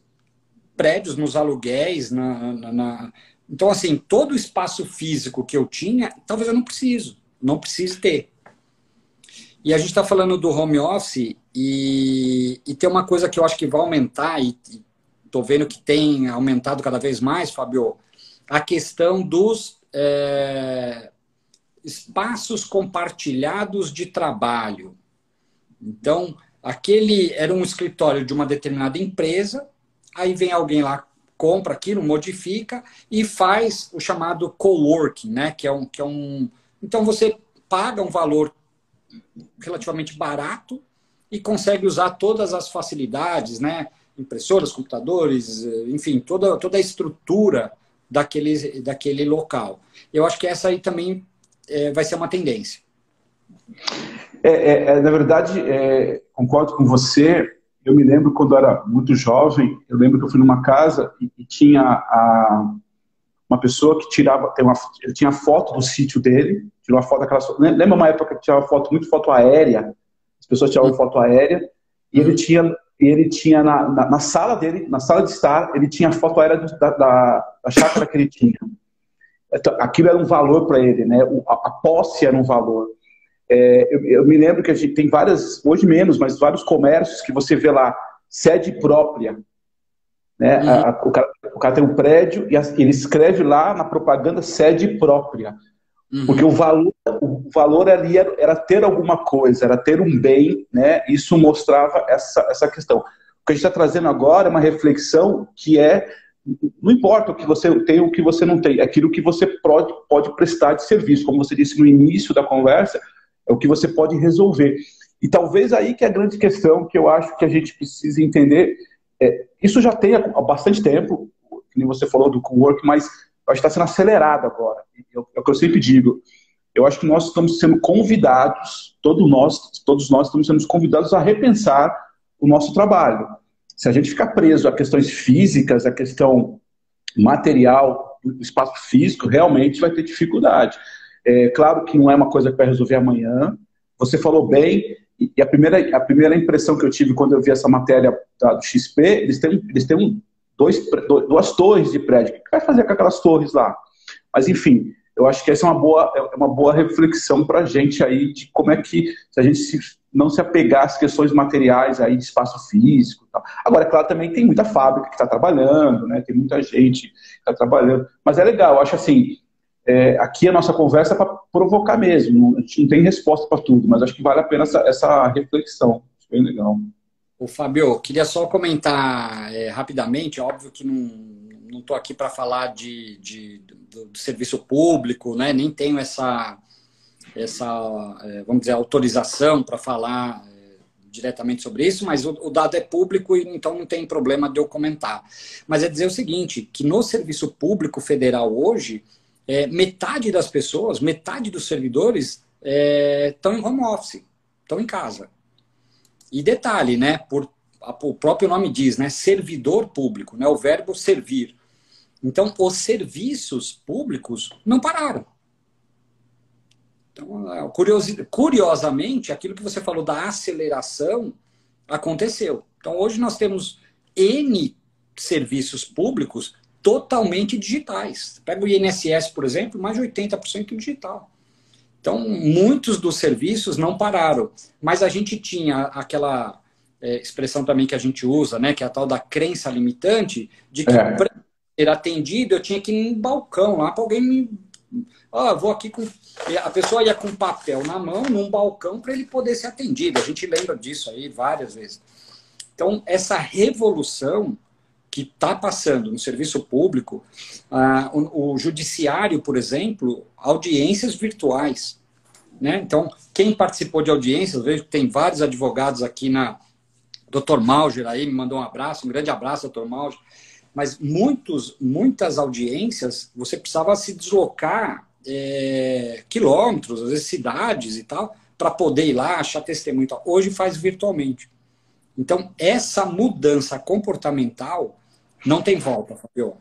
prédios, nos aluguéis, na, na, na, Então, assim, todo o espaço físico que eu tinha, talvez eu não preciso, não precise ter. E a gente está falando do home office e, e tem uma coisa que eu acho que vai aumentar, e estou vendo que tem aumentado cada vez mais, Fabio, a questão dos é, espaços compartilhados de trabalho. Então, Aquele era um escritório de uma determinada empresa, aí vem alguém lá, compra aquilo, modifica e faz o chamado coworking, né? Que é um, que é um. Então você paga um valor relativamente barato e consegue usar todas as facilidades, né? Impressoras, computadores, enfim, toda, toda a estrutura daquele, daquele local. Eu acho que essa aí também é, vai ser uma tendência. É, é, é, na verdade, é, concordo com você. Eu me lembro quando eu era muito jovem, eu lembro que eu fui numa casa e, e tinha a, uma pessoa que tirava, tem uma, ele tinha foto do sítio dele, tirou uma foto daquela. Lembra uma época que tirava foto, muito foto aérea? As pessoas tiravam foto aérea e ele tinha, ele tinha na, na, na, sala dele, na sala de estar, ele tinha a foto aérea da, da, da chácara que ele tinha. Então, aquilo era um valor para ele, né? A, a posse era um valor. É, eu, eu, me lembro que a gente tem várias, hoje menos, mas vários comércios que você vê lá sede própria. Né? Uhum. A, a, o, cara, o, cara, tem um prédio e ele escreve lá na propaganda sede própria. Uhum. Porque o valor, o valor ali era, era, ter alguma coisa, era ter um bem, né? Isso mostrava essa, essa questão. O que a gente está trazendo agora é uma reflexão que é não importa o que você tem ou o que você não tem, é aquilo que você pode, pode prestar de serviço, como você disse no início da conversa, é o que você pode resolver. E talvez aí que é a grande questão que eu acho que a gente precisa entender, é, isso já tem há bastante tempo, como você falou do co-work, mas acho que está sendo acelerado agora. É o que eu sempre digo. Eu acho que nós estamos sendo convidados, todos nós, todos nós estamos sendo convidados a repensar o nosso trabalho. Se a gente ficar preso a questões físicas, a questão material, espaço físico, realmente vai ter dificuldade. É claro que não é uma coisa que vai resolver amanhã. Você falou bem, e a primeira, a primeira impressão que eu tive quando eu vi essa matéria da, do XP, eles têm, eles têm um, dois, duas torres de prédio. O que vai fazer com aquelas torres lá? Mas, enfim, eu acho que essa é uma boa, é uma boa reflexão para a gente aí de como é que, se a gente se, não se apegar às questões materiais aí de espaço físico. Tal. Agora, é claro, também tem muita fábrica que está trabalhando, né? tem muita gente que está trabalhando. Mas é legal, eu acho assim, é, aqui a nossa conversa é para provocar mesmo. A gente não tem resposta para tudo, mas acho que vale a pena essa, essa reflexão. Acho bem legal. O Fabio, queria só comentar é, rapidamente, óbvio que não estou aqui para falar de, de do, do, serviço público, né? nem tenho essa, essa é, vamos dizer, autorização para falar é, diretamente sobre isso, mas o, o, dado é público e então não tem problema de eu comentar. Mas é dizer o seguinte, que no serviço público federal hoje, é, metade das pessoas, metade dos servidores estão é, em home office, estão em casa. E detalhe, né? Por, o próprio nome diz, né? Servidor público, né? O verbo servir. Então, os serviços públicos não pararam. Então, é, curiosamente, aquilo que você falou da aceleração aconteceu. Então, hoje nós temos N serviços públicos totalmente digitais. Pega o INSS, por exemplo, mais de 80% digital. Então, muitos dos serviços não pararam, mas a gente tinha aquela é, expressão também que a gente usa, né, que é a tal da crença limitante, de que é. para ser atendido eu tinha que ir em balcão lá para alguém me. Ah, vou aqui com. A pessoa ia com papel na mão, num balcão, para ele poder ser atendido. A gente lembra disso aí várias vezes. Então, essa revolução que está passando no serviço público, ah, o, o, judiciário, por exemplo, audiências virtuais. Né? Então, quem participou de audiências, vejo que tem vários advogados aqui na. Dr. Mauger aí me mandou um abraço, um grande abraço, Dr. Mauger. Mas muitos, muitas audiências você precisava se deslocar é, quilômetros, às vezes cidades e tal, para poder ir lá, achar testemunho. Hoje faz virtualmente. Então, essa mudança comportamental não tem volta, Fabio.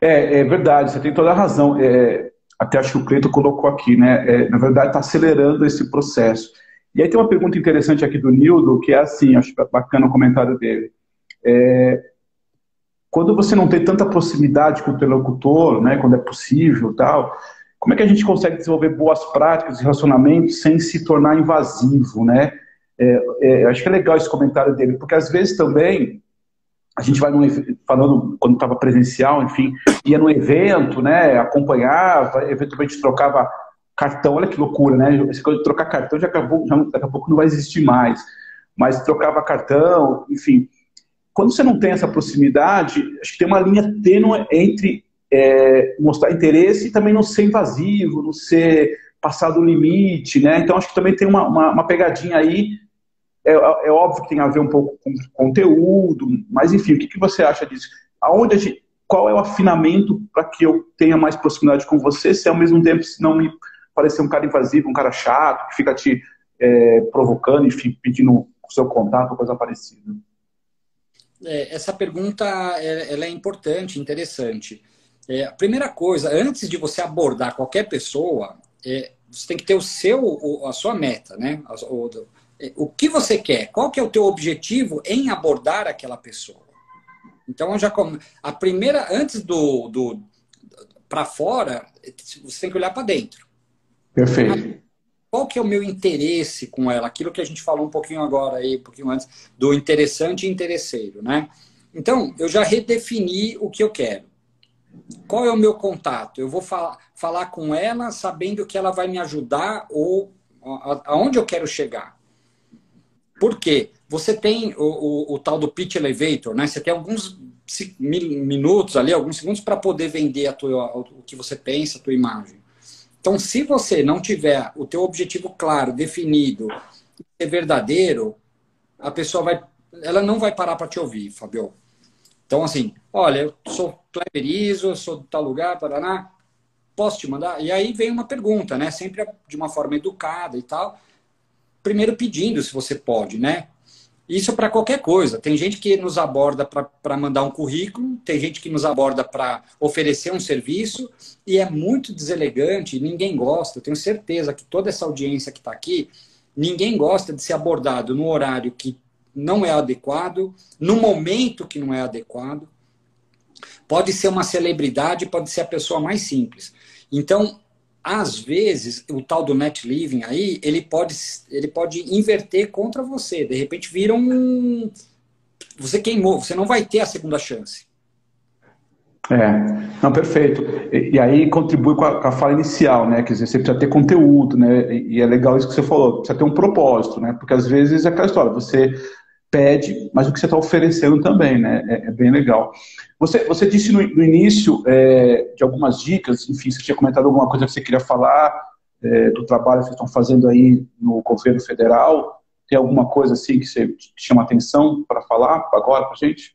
É, é verdade, você tem toda a razão. É, até acho que o Cleiton colocou aqui, né? É, na verdade, está acelerando esse processo. E aí tem uma pergunta interessante aqui do Nildo, que é assim, acho bacana o comentário dele. É, quando você não tem tanta proximidade com o interlocutor, né, quando é possível tal, como é que a gente consegue desenvolver boas práticas de relacionamento sem se tornar invasivo, né? É, é, acho que é legal esse comentário dele, porque às vezes também a gente vai num, falando quando estava presencial, enfim, ia no evento, né, acompanhava, eventualmente trocava cartão, olha que loucura, né? Essa coisa de trocar cartão já acabou, já, daqui a pouco não vai existir mais, mas trocava cartão, enfim. Quando você não tem essa proximidade, acho que tem uma linha tênue entre é, mostrar interesse e também não ser invasivo, não ser passado o limite, né? Então acho que também tem uma, uma, uma pegadinha aí é, é, óbvio que tem a ver um pouco com conteúdo, mas enfim, o que, que você acha disso? Aonde gente, qual é o afinamento para que eu tenha mais proximidade com você, se ao mesmo tempo se não me parecer um cara invasivo, um cara chato, que fica te é, provocando, enfim, pedindo o seu contato, coisa parecida? É, essa pergunta é, ela é importante, interessante. É, a primeira coisa, antes de você abordar qualquer pessoa, é, você tem que ter o seu, a sua meta, né? O, o que você quer, qual que é o teu objetivo em abordar aquela pessoa. Então, já a primeira, antes do, do para fora, você tem que olhar para dentro. Perfeito. qual que é o meu interesse com ela? Aquilo que a gente falou um pouquinho agora aí, um pouquinho antes, do interessante e interesseiro, né? Então, eu já redefini o que eu quero. Qual é o meu contato? Eu vou falar, falar com ela sabendo que ela vai me ajudar ou aonde eu quero chegar. Por quê? Você tem o, o, o tal do pitch elevator, né? Você tem alguns minutos ali, alguns segundos para poder vender a tua, o que você pensa, a tua imagem. Então, se você não tiver o teu objetivo claro, definido, ser verdadeiro, a pessoa vai, ela não vai parar para te ouvir, Fabio. Então, assim, olha, eu sou Cleverizo, sou de tal lugar, Paraná, posso te mandar? E aí vem uma pergunta, né? Sempre de uma forma educada e tal. Primeiro pedindo se você pode, né? Isso para qualquer coisa. Tem gente que nos aborda para mandar um currículo, tem gente que nos aborda para oferecer um serviço, e é muito deselegante, ninguém gosta. Eu tenho certeza que toda essa audiência que está aqui, ninguém gosta de ser abordado no horário que não é adequado, no momento que não é adequado. Pode ser uma celebridade, pode ser a pessoa mais simples. Então, às vezes, o tal do net living aí, ele pode, ele pode inverter contra você. De repente vira um. Você queimou, você não vai ter a segunda chance. É, não, perfeito. E, e aí contribui com a, com a, fala inicial, né? Quer dizer, você precisa ter conteúdo, né? E, e é legal isso que você falou, precisa ter um propósito, né? Porque às vezes é aquela história, você pede, mas o que você está oferecendo também, né? É, é, bem legal. Você, você disse no, no início é, de algumas dicas, enfim, você tinha comentado alguma coisa que você queria falar é, do trabalho que vocês estão fazendo aí no governo federal. Tem alguma coisa assim que você chama atenção para falar agora para gente?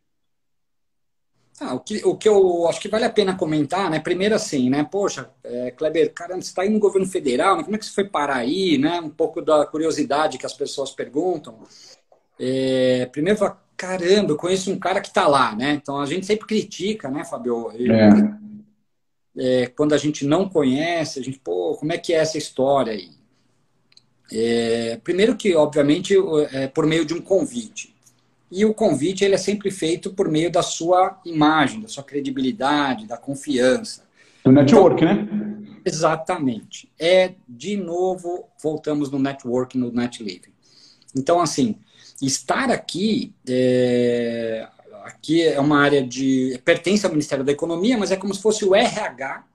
Ah, o, que, o que eu acho que vale a pena comentar, né? Primeiro assim, né? Poxa, é, Kleber, você está aí no governo federal, como é que você foi parar aí, né? Um pouco da curiosidade que as pessoas perguntam. É, primeiro, fala, caramba, eu conheço um cara que está lá, né? Então a gente sempre critica, né, Fabio? É. É, quando a gente não conhece, a gente, pô, como é que é essa história aí? É, primeiro que, obviamente, é por meio de um convite. E o convite ele é sempre feito por meio da sua imagem, da sua credibilidade, da confiança. Do network, então, né? Exatamente. É, de novo, voltamos no network, no net living. Então, assim, estar aqui é, aqui é uma área de pertence ao Ministério da Economia, mas é como se fosse o RH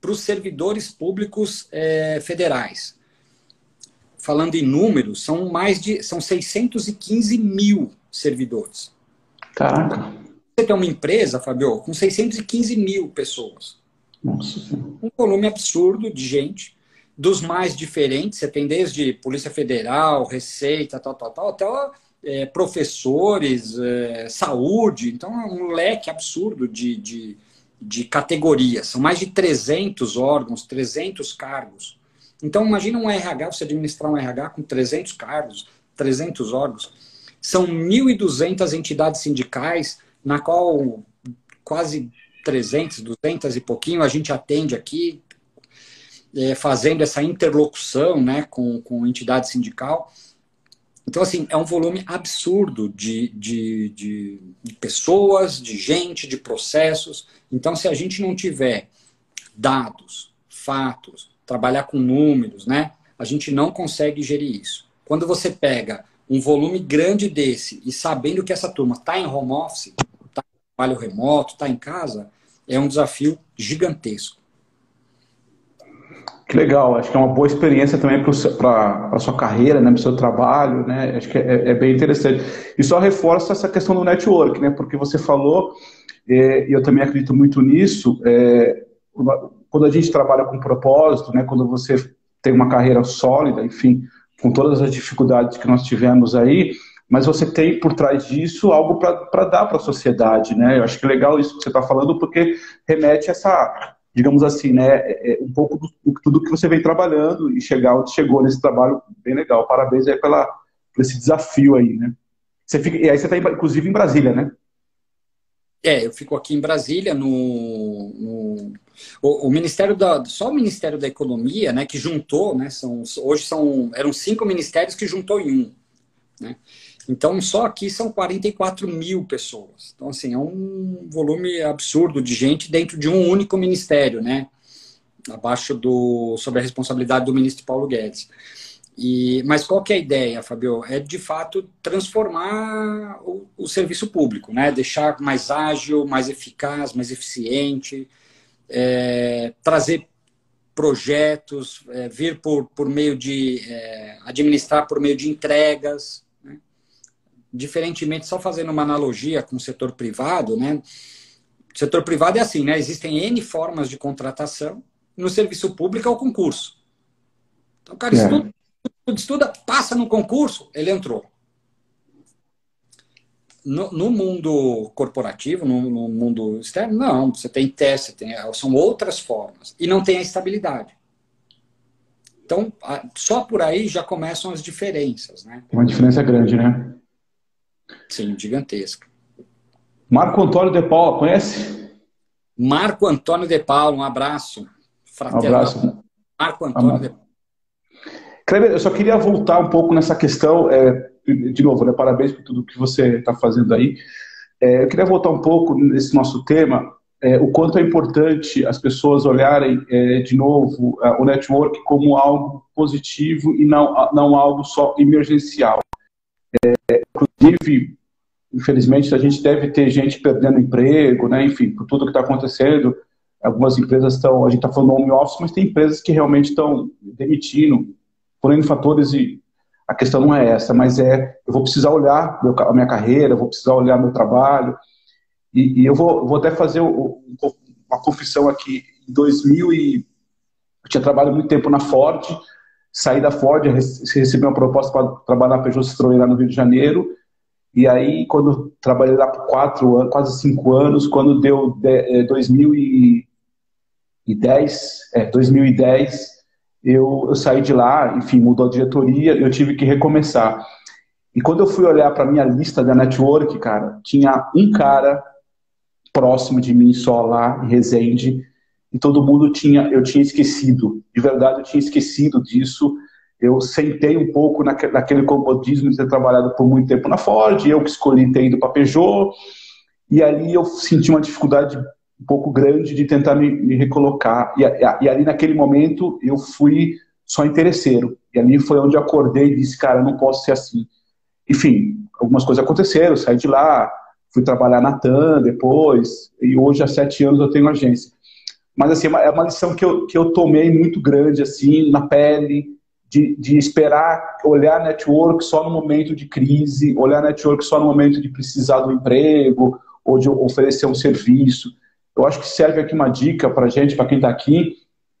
para os servidores públicos é, federais. Falando em números, são mais de são 615 mil servidores. Caraca. Você tem uma empresa, Fabio, com 615 mil pessoas. Nossa. Um volume absurdo de gente dos mais diferentes, você tem desde Polícia Federal, Receita, tal, tal, tal, até é, professores, é, saúde. Então, é um leque absurdo de, de, de categorias. São mais de 300 órgãos, 300 cargos. Então, imagina um RH, você administrar um RH com 300 cargos, 300 órgãos. São 1.200 entidades sindicais, na qual quase 300, 200 e pouquinho a gente atende aqui, é, fazendo essa interlocução né, com, com entidade sindical. Então, assim, é um volume absurdo de, de, de, pessoas, de gente, de processos. Então, se a gente não tiver dados, fatos, trabalhar com números, né, a gente não consegue gerir isso. Quando você pega um volume grande desse e sabendo que essa turma está em home office, está em trabalho remoto, está em casa, é um desafio gigantesco. Que legal, acho que é uma boa experiência também para a sua carreira, né, para o seu trabalho, né? Acho que é, é, bem interessante. E só reforça essa questão do network, né? Porque você falou, é, e eu também acredito muito nisso, é, quando a gente trabalha com propósito, né? Quando você tem uma carreira sólida, enfim, com todas as dificuldades que nós tivemos aí, mas você tem por trás disso algo para dar para a sociedade, né? Eu acho que é legal isso que você está falando, porque remete a essa digamos assim, né, é, é um pouco do, tudo que você vem trabalhando e chegar onde chegou nesse trabalho bem legal. Parabéns aí pela, por esse desafio aí, né? Você fica, e aí você está, inclusive, em Brasília, né? É, eu fico aqui em Brasília, no, no o, o, Ministério da, só o Ministério da Economia, né, que juntou, né, são, hoje são, eram cinco ministérios que juntou em um, né? Então, só aqui são 44 mil pessoas. Então, assim, é um volume absurdo de gente dentro de um único ministério, né? abaixo do sob a responsabilidade do ministro Paulo Guedes. E, mas qual que é a ideia, Fabio? É de fato transformar o, o, serviço público, né? deixar mais ágil, mais eficaz, mais eficiente, é, trazer projetos, é, vir por, por meio de é, administrar por meio de entregas. Diferentemente, só fazendo uma analogia com o setor privado, né? O setor privado é assim, né? Existem N formas de contratação. No serviço público é o concurso. Então, o cara é. estuda, estuda, passa no concurso, ele entrou. No, no mundo corporativo, no, no, mundo externo, não. Você tem teste, tem, são outras formas. E não tem a estabilidade. Então, só por aí já começam as diferenças, né? Uma diferença grande, né? Sim, gigantesca. Marco Antônio de Paula, conhece? Marco Antônio de Paula, um abraço. Um abraço. Marco Antônio de Paula. Kleber, eu só queria voltar um pouco nessa questão, é, de novo, né, parabéns por tudo que você está fazendo aí. É, eu queria voltar um pouco nesse nosso tema, é, o quanto é importante as pessoas olharem é, de novo o network como algo positivo e não, não algo só emergencial. É, inclusive, infelizmente, a gente deve ter gente perdendo emprego, né? enfim, por tudo que está acontecendo. Algumas empresas estão, a gente está falando home office, mas tem empresas que realmente estão demitindo por N fatores e a questão não é essa, mas é eu vou precisar olhar meu, a minha carreira, vou precisar olhar meu trabalho e, e eu vou, vou até fazer o, uma confissão aqui. Em 2000 e eu tinha trabalhado muito tempo na Ford, saí da Ford, recebi uma proposta para trabalhar na Peugeot Citroën lá no Rio de Janeiro e aí, quando trabalhei lá por quatro anos, quase cinco anos, quando deu de, 2010, é, 2010 eu, eu saí de lá, enfim, mudou a diretoria, eu tive que recomeçar. E quando eu fui olhar para minha lista da network, cara, tinha um cara próximo de mim só lá em Resende, e todo mundo tinha, eu tinha esquecido, de verdade eu tinha esquecido disso. Eu sentei um pouco naquele, naquele comodismo de ter trabalhado por muito tempo na Ford, eu que escolhi ter ido para Peugeot, e ali eu senti uma dificuldade um pouco grande de tentar me, me recolocar. E, e, ali naquele momento eu fui só interesseiro. E ali foi onde eu acordei e disse, cara, não posso ser assim. Enfim, algumas coisas aconteceram, saí de lá, fui trabalhar na TAM depois, e hoje há sete anos eu tenho agência. Mas assim, é uma lição que eu, que eu tomei muito grande, assim, na pele, de, de esperar olhar network só no momento de crise, olhar network só no momento de precisar do emprego, ou de oferecer um serviço. Eu acho que serve aqui uma dica para gente, para quem está aqui,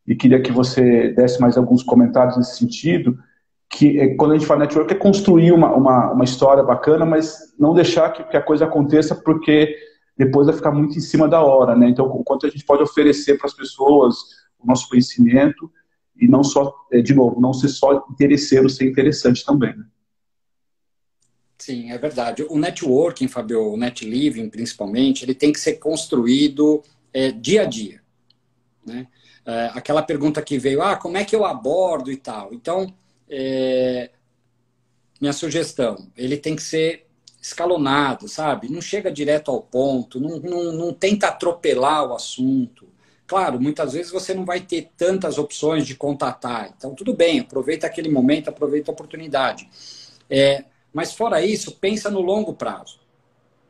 e queria que você desse mais alguns comentários nesse sentido, que é, quando a gente fala network é construir uma, uma, uma história bacana, mas não deixar que, que, a coisa aconteça porque depois vai ficar muito em cima da hora, né? Então, o quanto a gente pode oferecer para as pessoas o nosso conhecimento e não só, é, de novo, não ser só interesseiro, ser interessante também, né? Sim, é verdade. O networking, Fabio, o net living principalmente, ele tem que ser construído é, dia a dia. Né? É, aquela pergunta que veio, ah, como é que eu abordo e tal. Então, é, minha sugestão, ele tem que ser escalonado, sabe? Não chega direto ao ponto, não, não, não tenta atropelar o assunto. Claro, muitas vezes você não vai ter tantas opções de contatar. Então, tudo bem, aproveita aquele momento, aproveita a oportunidade. É, mas fora isso, pensa no longo prazo.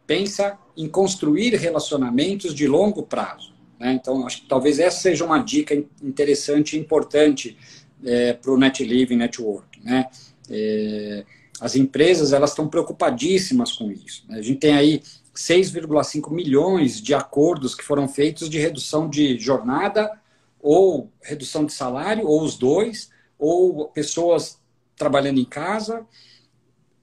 Pensa em construir relacionamentos de longo prazo. Né? Então, acho que talvez essa seja uma dica interessante e importante é, para o Net Living Network. Né? É, as empresas elas estão preocupadíssimas com isso. Né? A gente tem aí 6,5 milhões de acordos que foram feitos de redução de jornada ou redução de salário, ou os dois, ou pessoas trabalhando em casa,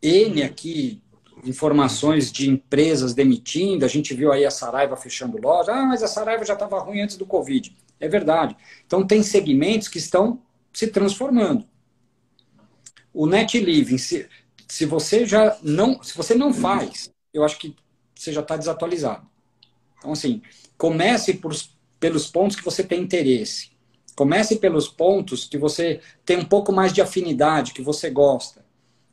N aqui informações de empresas demitindo, a gente viu aí a Saraiva fechando loja, ah, mas a Saraiva já estava ruim antes do Covid. É verdade. Então tem segmentos que estão se transformando. O net living, se, se você já não, se você não faz, eu acho que você já está desatualizado. Então assim, comece por, pelos pontos que você tem interesse. Comece pelos pontos que você tem um pouco mais de afinidade, que você gosta.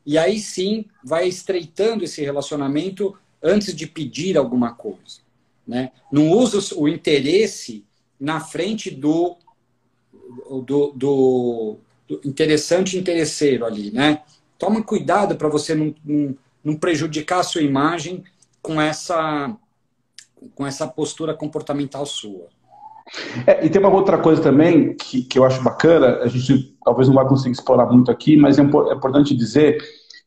E aí sim vai estreitando esse relacionamento antes de pedir alguma coisa. Né? Não usa o interesse na frente do do, do, do interessante interesseiro ali, né? Toma cuidado para você não, não, não prejudicar a sua imagem com essa, com essa postura comportamental sua. É, e tem uma outra coisa também que, que eu acho bacana, a gente talvez não vai conseguir explorar muito aqui, mas é, é importante dizer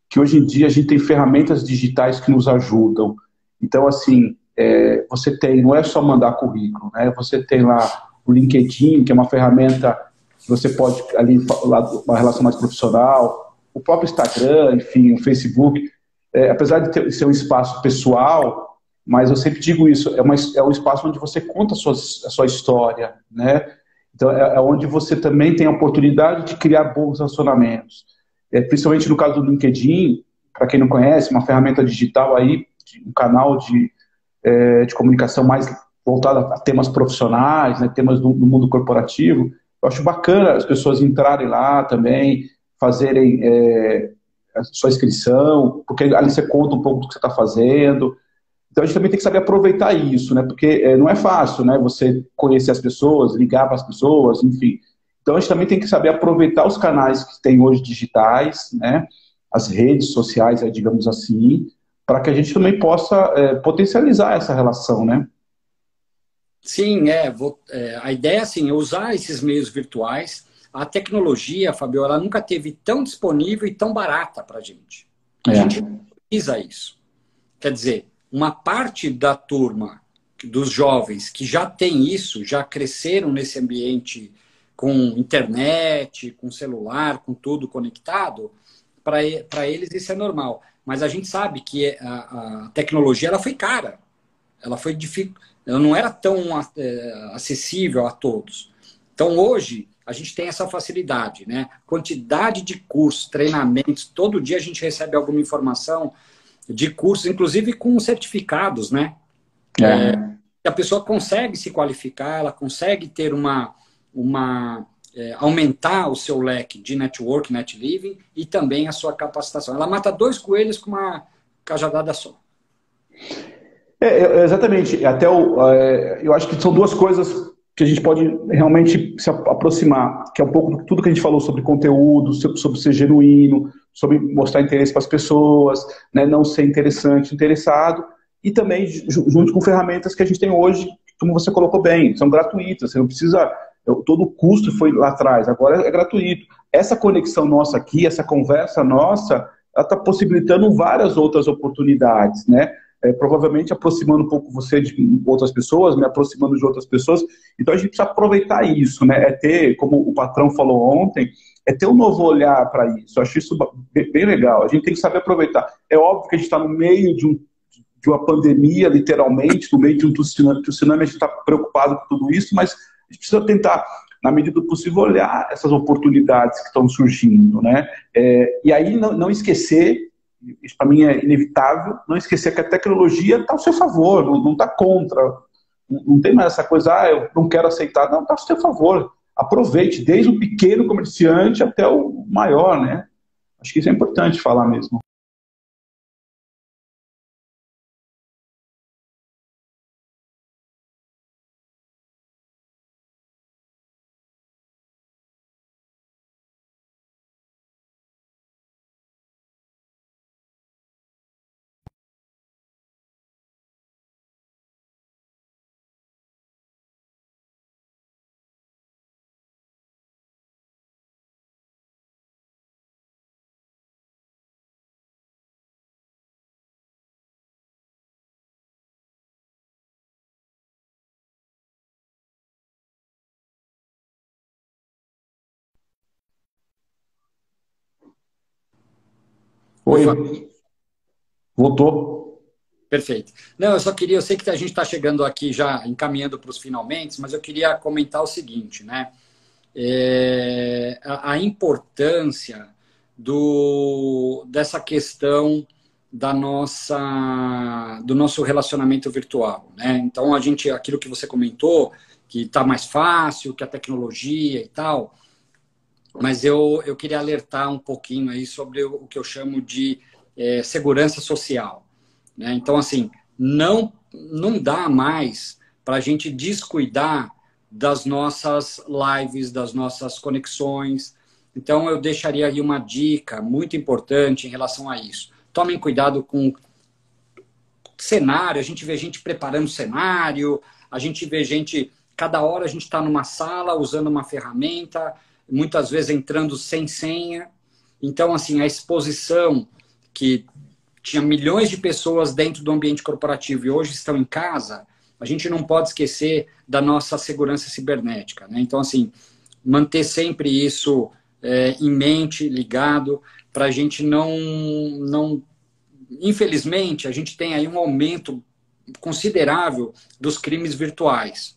que hoje em dia a gente tem ferramentas digitais que nos ajudam. Então, assim, é, você tem, não é só mandar currículo, né? Você tem lá o LinkedIn, que é uma ferramenta que você pode ali uma relação mais profissional, o próprio Instagram, enfim, o Facebook, é, apesar de ter, ser um espaço pessoal, mas eu sempre digo isso, é, uma, é um espaço onde você conta a sua, a sua história, né? Então, é, é, onde você também tem a oportunidade de criar bons relacionamentos. É, principalmente no caso do LinkedIn, para quem não conhece, uma ferramenta digital aí, um canal de, é, de comunicação mais voltado a temas profissionais, né, temas do, do, mundo corporativo. Eu acho bacana as pessoas entrarem lá também, fazerem é, sua inscrição, porque ali você conta um pouco do que você está fazendo. Então a gente também tem que saber aproveitar isso, né? Porque é, não é fácil, né? Você conhecer as pessoas, ligar para as pessoas, enfim. Então a gente também tem que saber aproveitar os canais que tem hoje digitais, né? As redes sociais, digamos assim, para que a gente também possa é, potencializar essa relação, né? Sim, é, vou, é, a ideia assim, é usar esses meios virtuais. A tecnologia, Fabio, ela nunca teve tão disponível e tão barata para a gente. A é. gente precisa isso. Quer dizer, uma parte da turma dos jovens que já tem isso, já cresceram nesse ambiente com internet, com celular, com tudo conectado, para eles isso é normal. Mas a gente sabe que a, a tecnologia ela foi cara, ela foi difícil ela não era tão é, acessível a todos. Então, hoje, a gente tem essa facilidade, né? Quantidade de cursos, treinamentos, todo dia a gente recebe alguma informação de cursos, inclusive com certificados, né? É. É, a pessoa consegue se qualificar, ela consegue ter uma, uma é, aumentar o seu leque de network, net living e também a sua capacitação. Ela mata dois coelhos com uma cajadada só. É, é, exatamente. Até o, é, eu acho que são duas coisas que a gente pode realmente se aproximar, que é um pouco tudo que a gente falou sobre conteúdo, sobre ser genuíno, sobre mostrar interesse para as pessoas, né, não ser interessante, interessado, e também junto com ferramentas que a gente tem hoje, como você colocou bem, são gratuitas, você não precisa, todo o custo foi lá atrás, agora é gratuito. Essa conexão nossa aqui, essa conversa nossa, ela está possibilitando várias outras oportunidades, né? É, provavelmente aproximando um pouco você de outras pessoas, me aproximando de outras pessoas. Então a gente precisa aproveitar isso, né? É ter, como o patrão falou ontem, é ter um novo olhar para isso. Eu acho isso bem legal. A gente tem que saber aproveitar. É óbvio que a gente está no meio de, um, de, uma pandemia, literalmente, no meio de um tsunami, tsunami a gente está preocupado com tudo isso, mas a gente precisa tentar na medida do possível, olhar essas oportunidades que estão surgindo. Né? É, e aí não, não esquecer isso para mim é inevitável, não esquecer que a tecnologia está ao seu favor, não está contra. Não tem mais essa coisa, ah, eu não quero aceitar. Não, está ao seu favor. Aproveite, desde o pequeno comerciante até o maior, né? Acho que isso é importante falar mesmo. Oi. Voltou? Perfeito. Não, eu só queria, eu sei que a gente está chegando aqui já encaminhando para os finalmente, mas eu queria comentar o seguinte, né? É, a, a, importância do, dessa questão da nossa do nosso relacionamento virtual, né? Então a gente, aquilo que você comentou, que está mais fácil, que a tecnologia e tal, mas eu, eu queria alertar um pouquinho aí sobre o, que eu chamo de é, segurança social. Né? Então, assim, não, não dá mais para a gente descuidar das nossas lives, das nossas conexões. Então, eu deixaria aí uma dica muito importante em relação a isso. Tomem cuidado com cenário, a gente vê gente preparando cenário, a gente vê gente, cada hora a gente está numa sala usando uma ferramenta, muitas vezes entrando sem senha. Então, assim, a exposição que tinha milhões de pessoas dentro do ambiente corporativo e hoje estão em casa, a gente não pode esquecer da nossa segurança cibernética. Né? Então, assim, manter sempre isso é, em mente, ligado, para a gente não, não. Infelizmente, a gente tem aí um aumento considerável dos crimes virtuais.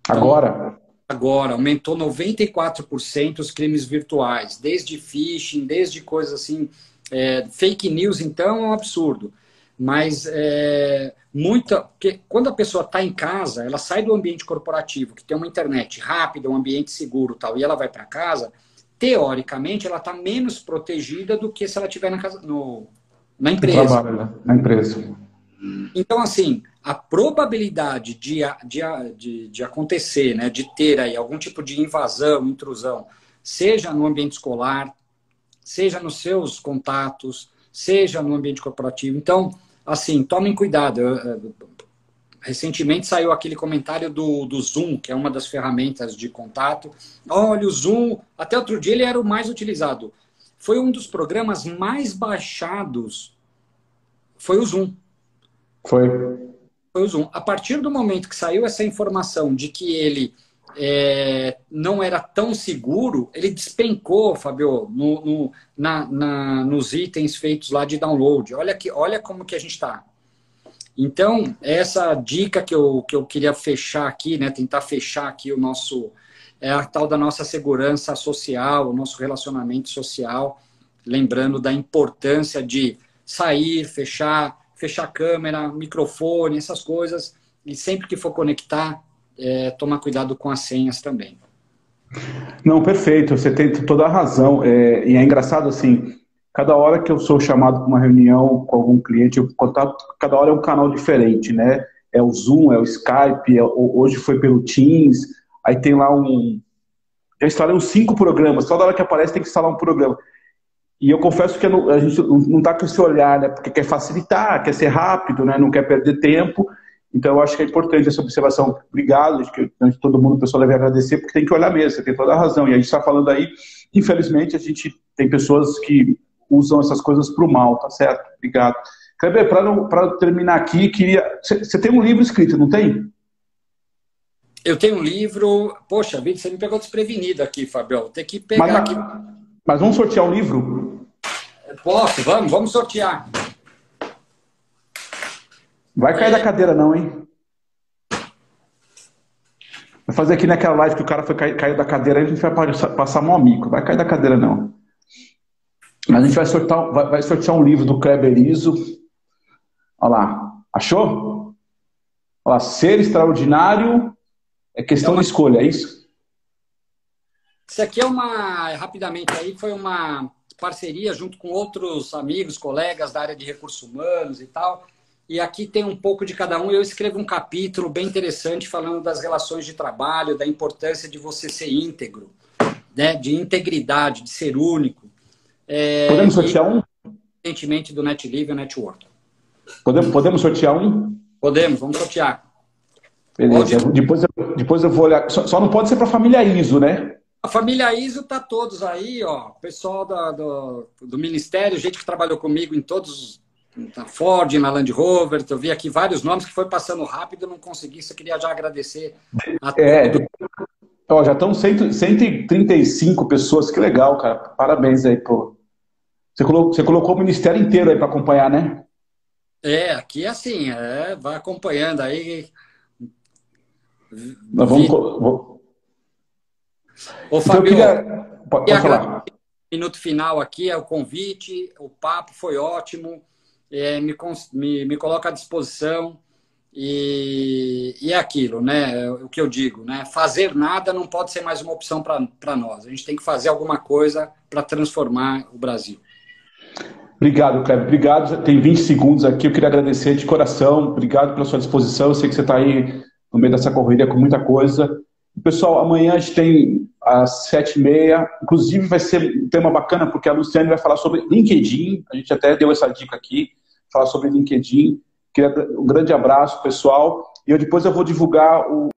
Então, agora? Agora, aumentou 94% os crimes virtuais, desde phishing, desde coisas assim é, fake news, então, é um absurdo. Mas é, muita. Porque quando a pessoa está em casa, ela sai do ambiente corporativo, que tem uma internet rápida, um ambiente seguro tal, e ela vai para casa, teoricamente, ela está menos protegida do que se ela estiver na, casa, no, na empresa. Trabalho, né? Na empresa. Então, assim, a probabilidade de, de, de, de acontecer, né, de ter aí algum tipo de invasão, intrusão, seja no ambiente escolar, seja nos seus contatos, seja no ambiente corporativo. Então, assim, tomem cuidado. Recentemente saiu aquele comentário do, do Zoom, que é uma das ferramentas de contato. Olha, o Zoom, até outro dia ele era o mais utilizado. Foi um dos programas mais baixados. Foi o Zoom. Foi. Foi o Zoom. A partir do momento que saiu essa informação de que ele é, não era tão seguro, ele despencou, Fabio, no, no, na, na, nos itens feitos lá de download. Olha, que, olha como que a gente está. Então, essa dica que eu, que eu queria fechar aqui, né, tentar fechar aqui o nosso, é a tal da nossa segurança social, o nosso relacionamento social, lembrando da importância de sair, fechar, fechar a câmera, microfone, essas coisas, e sempre que for conectar, é, tomar cuidado com as senhas também. Não, perfeito, você tem toda a razão. É, e é engraçado assim, cada hora que eu sou chamado para uma reunião com algum cliente, eu contato, cada hora é um canal diferente, né? É o Zoom, é o Skype, é, hoje foi pelo Teams, aí tem lá um. Já instalei uns cinco programas, toda hora que aparece tem que instalar um programa. E eu confesso que a gente não está com esse olhar, né? Porque quer facilitar, quer ser rápido, né? Não quer perder tempo. Então, eu acho que é importante essa observação. Obrigado, acho que todo mundo, o pessoal deve agradecer, porque tem que olhar mesmo, você tem toda a razão. E a gente está falando aí, infelizmente, a gente tem pessoas que usam essas coisas para o mal, tá certo? Obrigado. Kleber, para terminar aqui, queria. Você tem um livro escrito, não tem? Eu tenho um livro. Poxa vida, você me pegou desprevenido aqui, Fabião. Tem que pegar mas, aqui. Mas vamos sortear um livro? Posso, vamos, vamos sortear. Vai cair da cadeira não, hein? Vai fazer aqui naquela live que o cara foi cair, caiu da cadeira, a gente vai passar um amigo. Vai cair da cadeira não. Mas a gente vai sortear, vai, vai sortear um livro do Kleber Iso. Olha lá. Achou? Olha lá. Ser extraordinário é questão é de escolha, é isso? Isso aqui é uma, rapidamente aí, foi uma parceria junto com outros amigos, colegas da área de recursos humanos e tal e aqui tem um pouco de cada um. Eu escrevo um capítulo bem interessante falando das relações de trabalho, da importância de você ser íntegro, né? de integridade, de ser único. É, podemos sortear um? Evidentemente do NetLive e Network. Podemos, podemos sortear um? Podemos, vamos sortear. Beleza, pode... depois, eu, depois eu vou olhar. Só, só não pode ser para a família ISO, né? A família ISO tá todos aí, ó. Pessoal do, do, do Ministério, gente que trabalhou comigo em todos na Ford, na Land Rover, eu vi aqui vários nomes que foi passando rápido, não consegui, só queria já agradecer a é, ó, já estão 135 pessoas, que legal, cara. Parabéns aí, pô. Você colocou, você colocou o ministério inteiro aí para acompanhar, né? É, aqui é assim, é, vai acompanhando aí. Nós vamos. Ô, então, Fabio, queria... pode, pode falar. Minuto final aqui é o convite, o papo foi ótimo é, me, me, me coloca à disposição e, e, é aquilo, né? O que eu digo, né? Fazer nada não pode ser mais uma opção para nós. A gente tem que fazer alguma coisa para transformar o Brasil. Obrigado, Cleber. Obrigado. Tem 20 segundos aqui. Eu queria agradecer de coração. Obrigado pela sua disposição. Eu sei que você está aí no meio dessa corrida com muita coisa. Pessoal, amanhã a gente tem às sete e meia, inclusive vai ser um tema bacana, porque a Luciane vai falar sobre LinkedIn, a gente até deu essa dica aqui, falar sobre LinkedIn. Um grande abraço, pessoal. E eu depois eu vou divulgar o,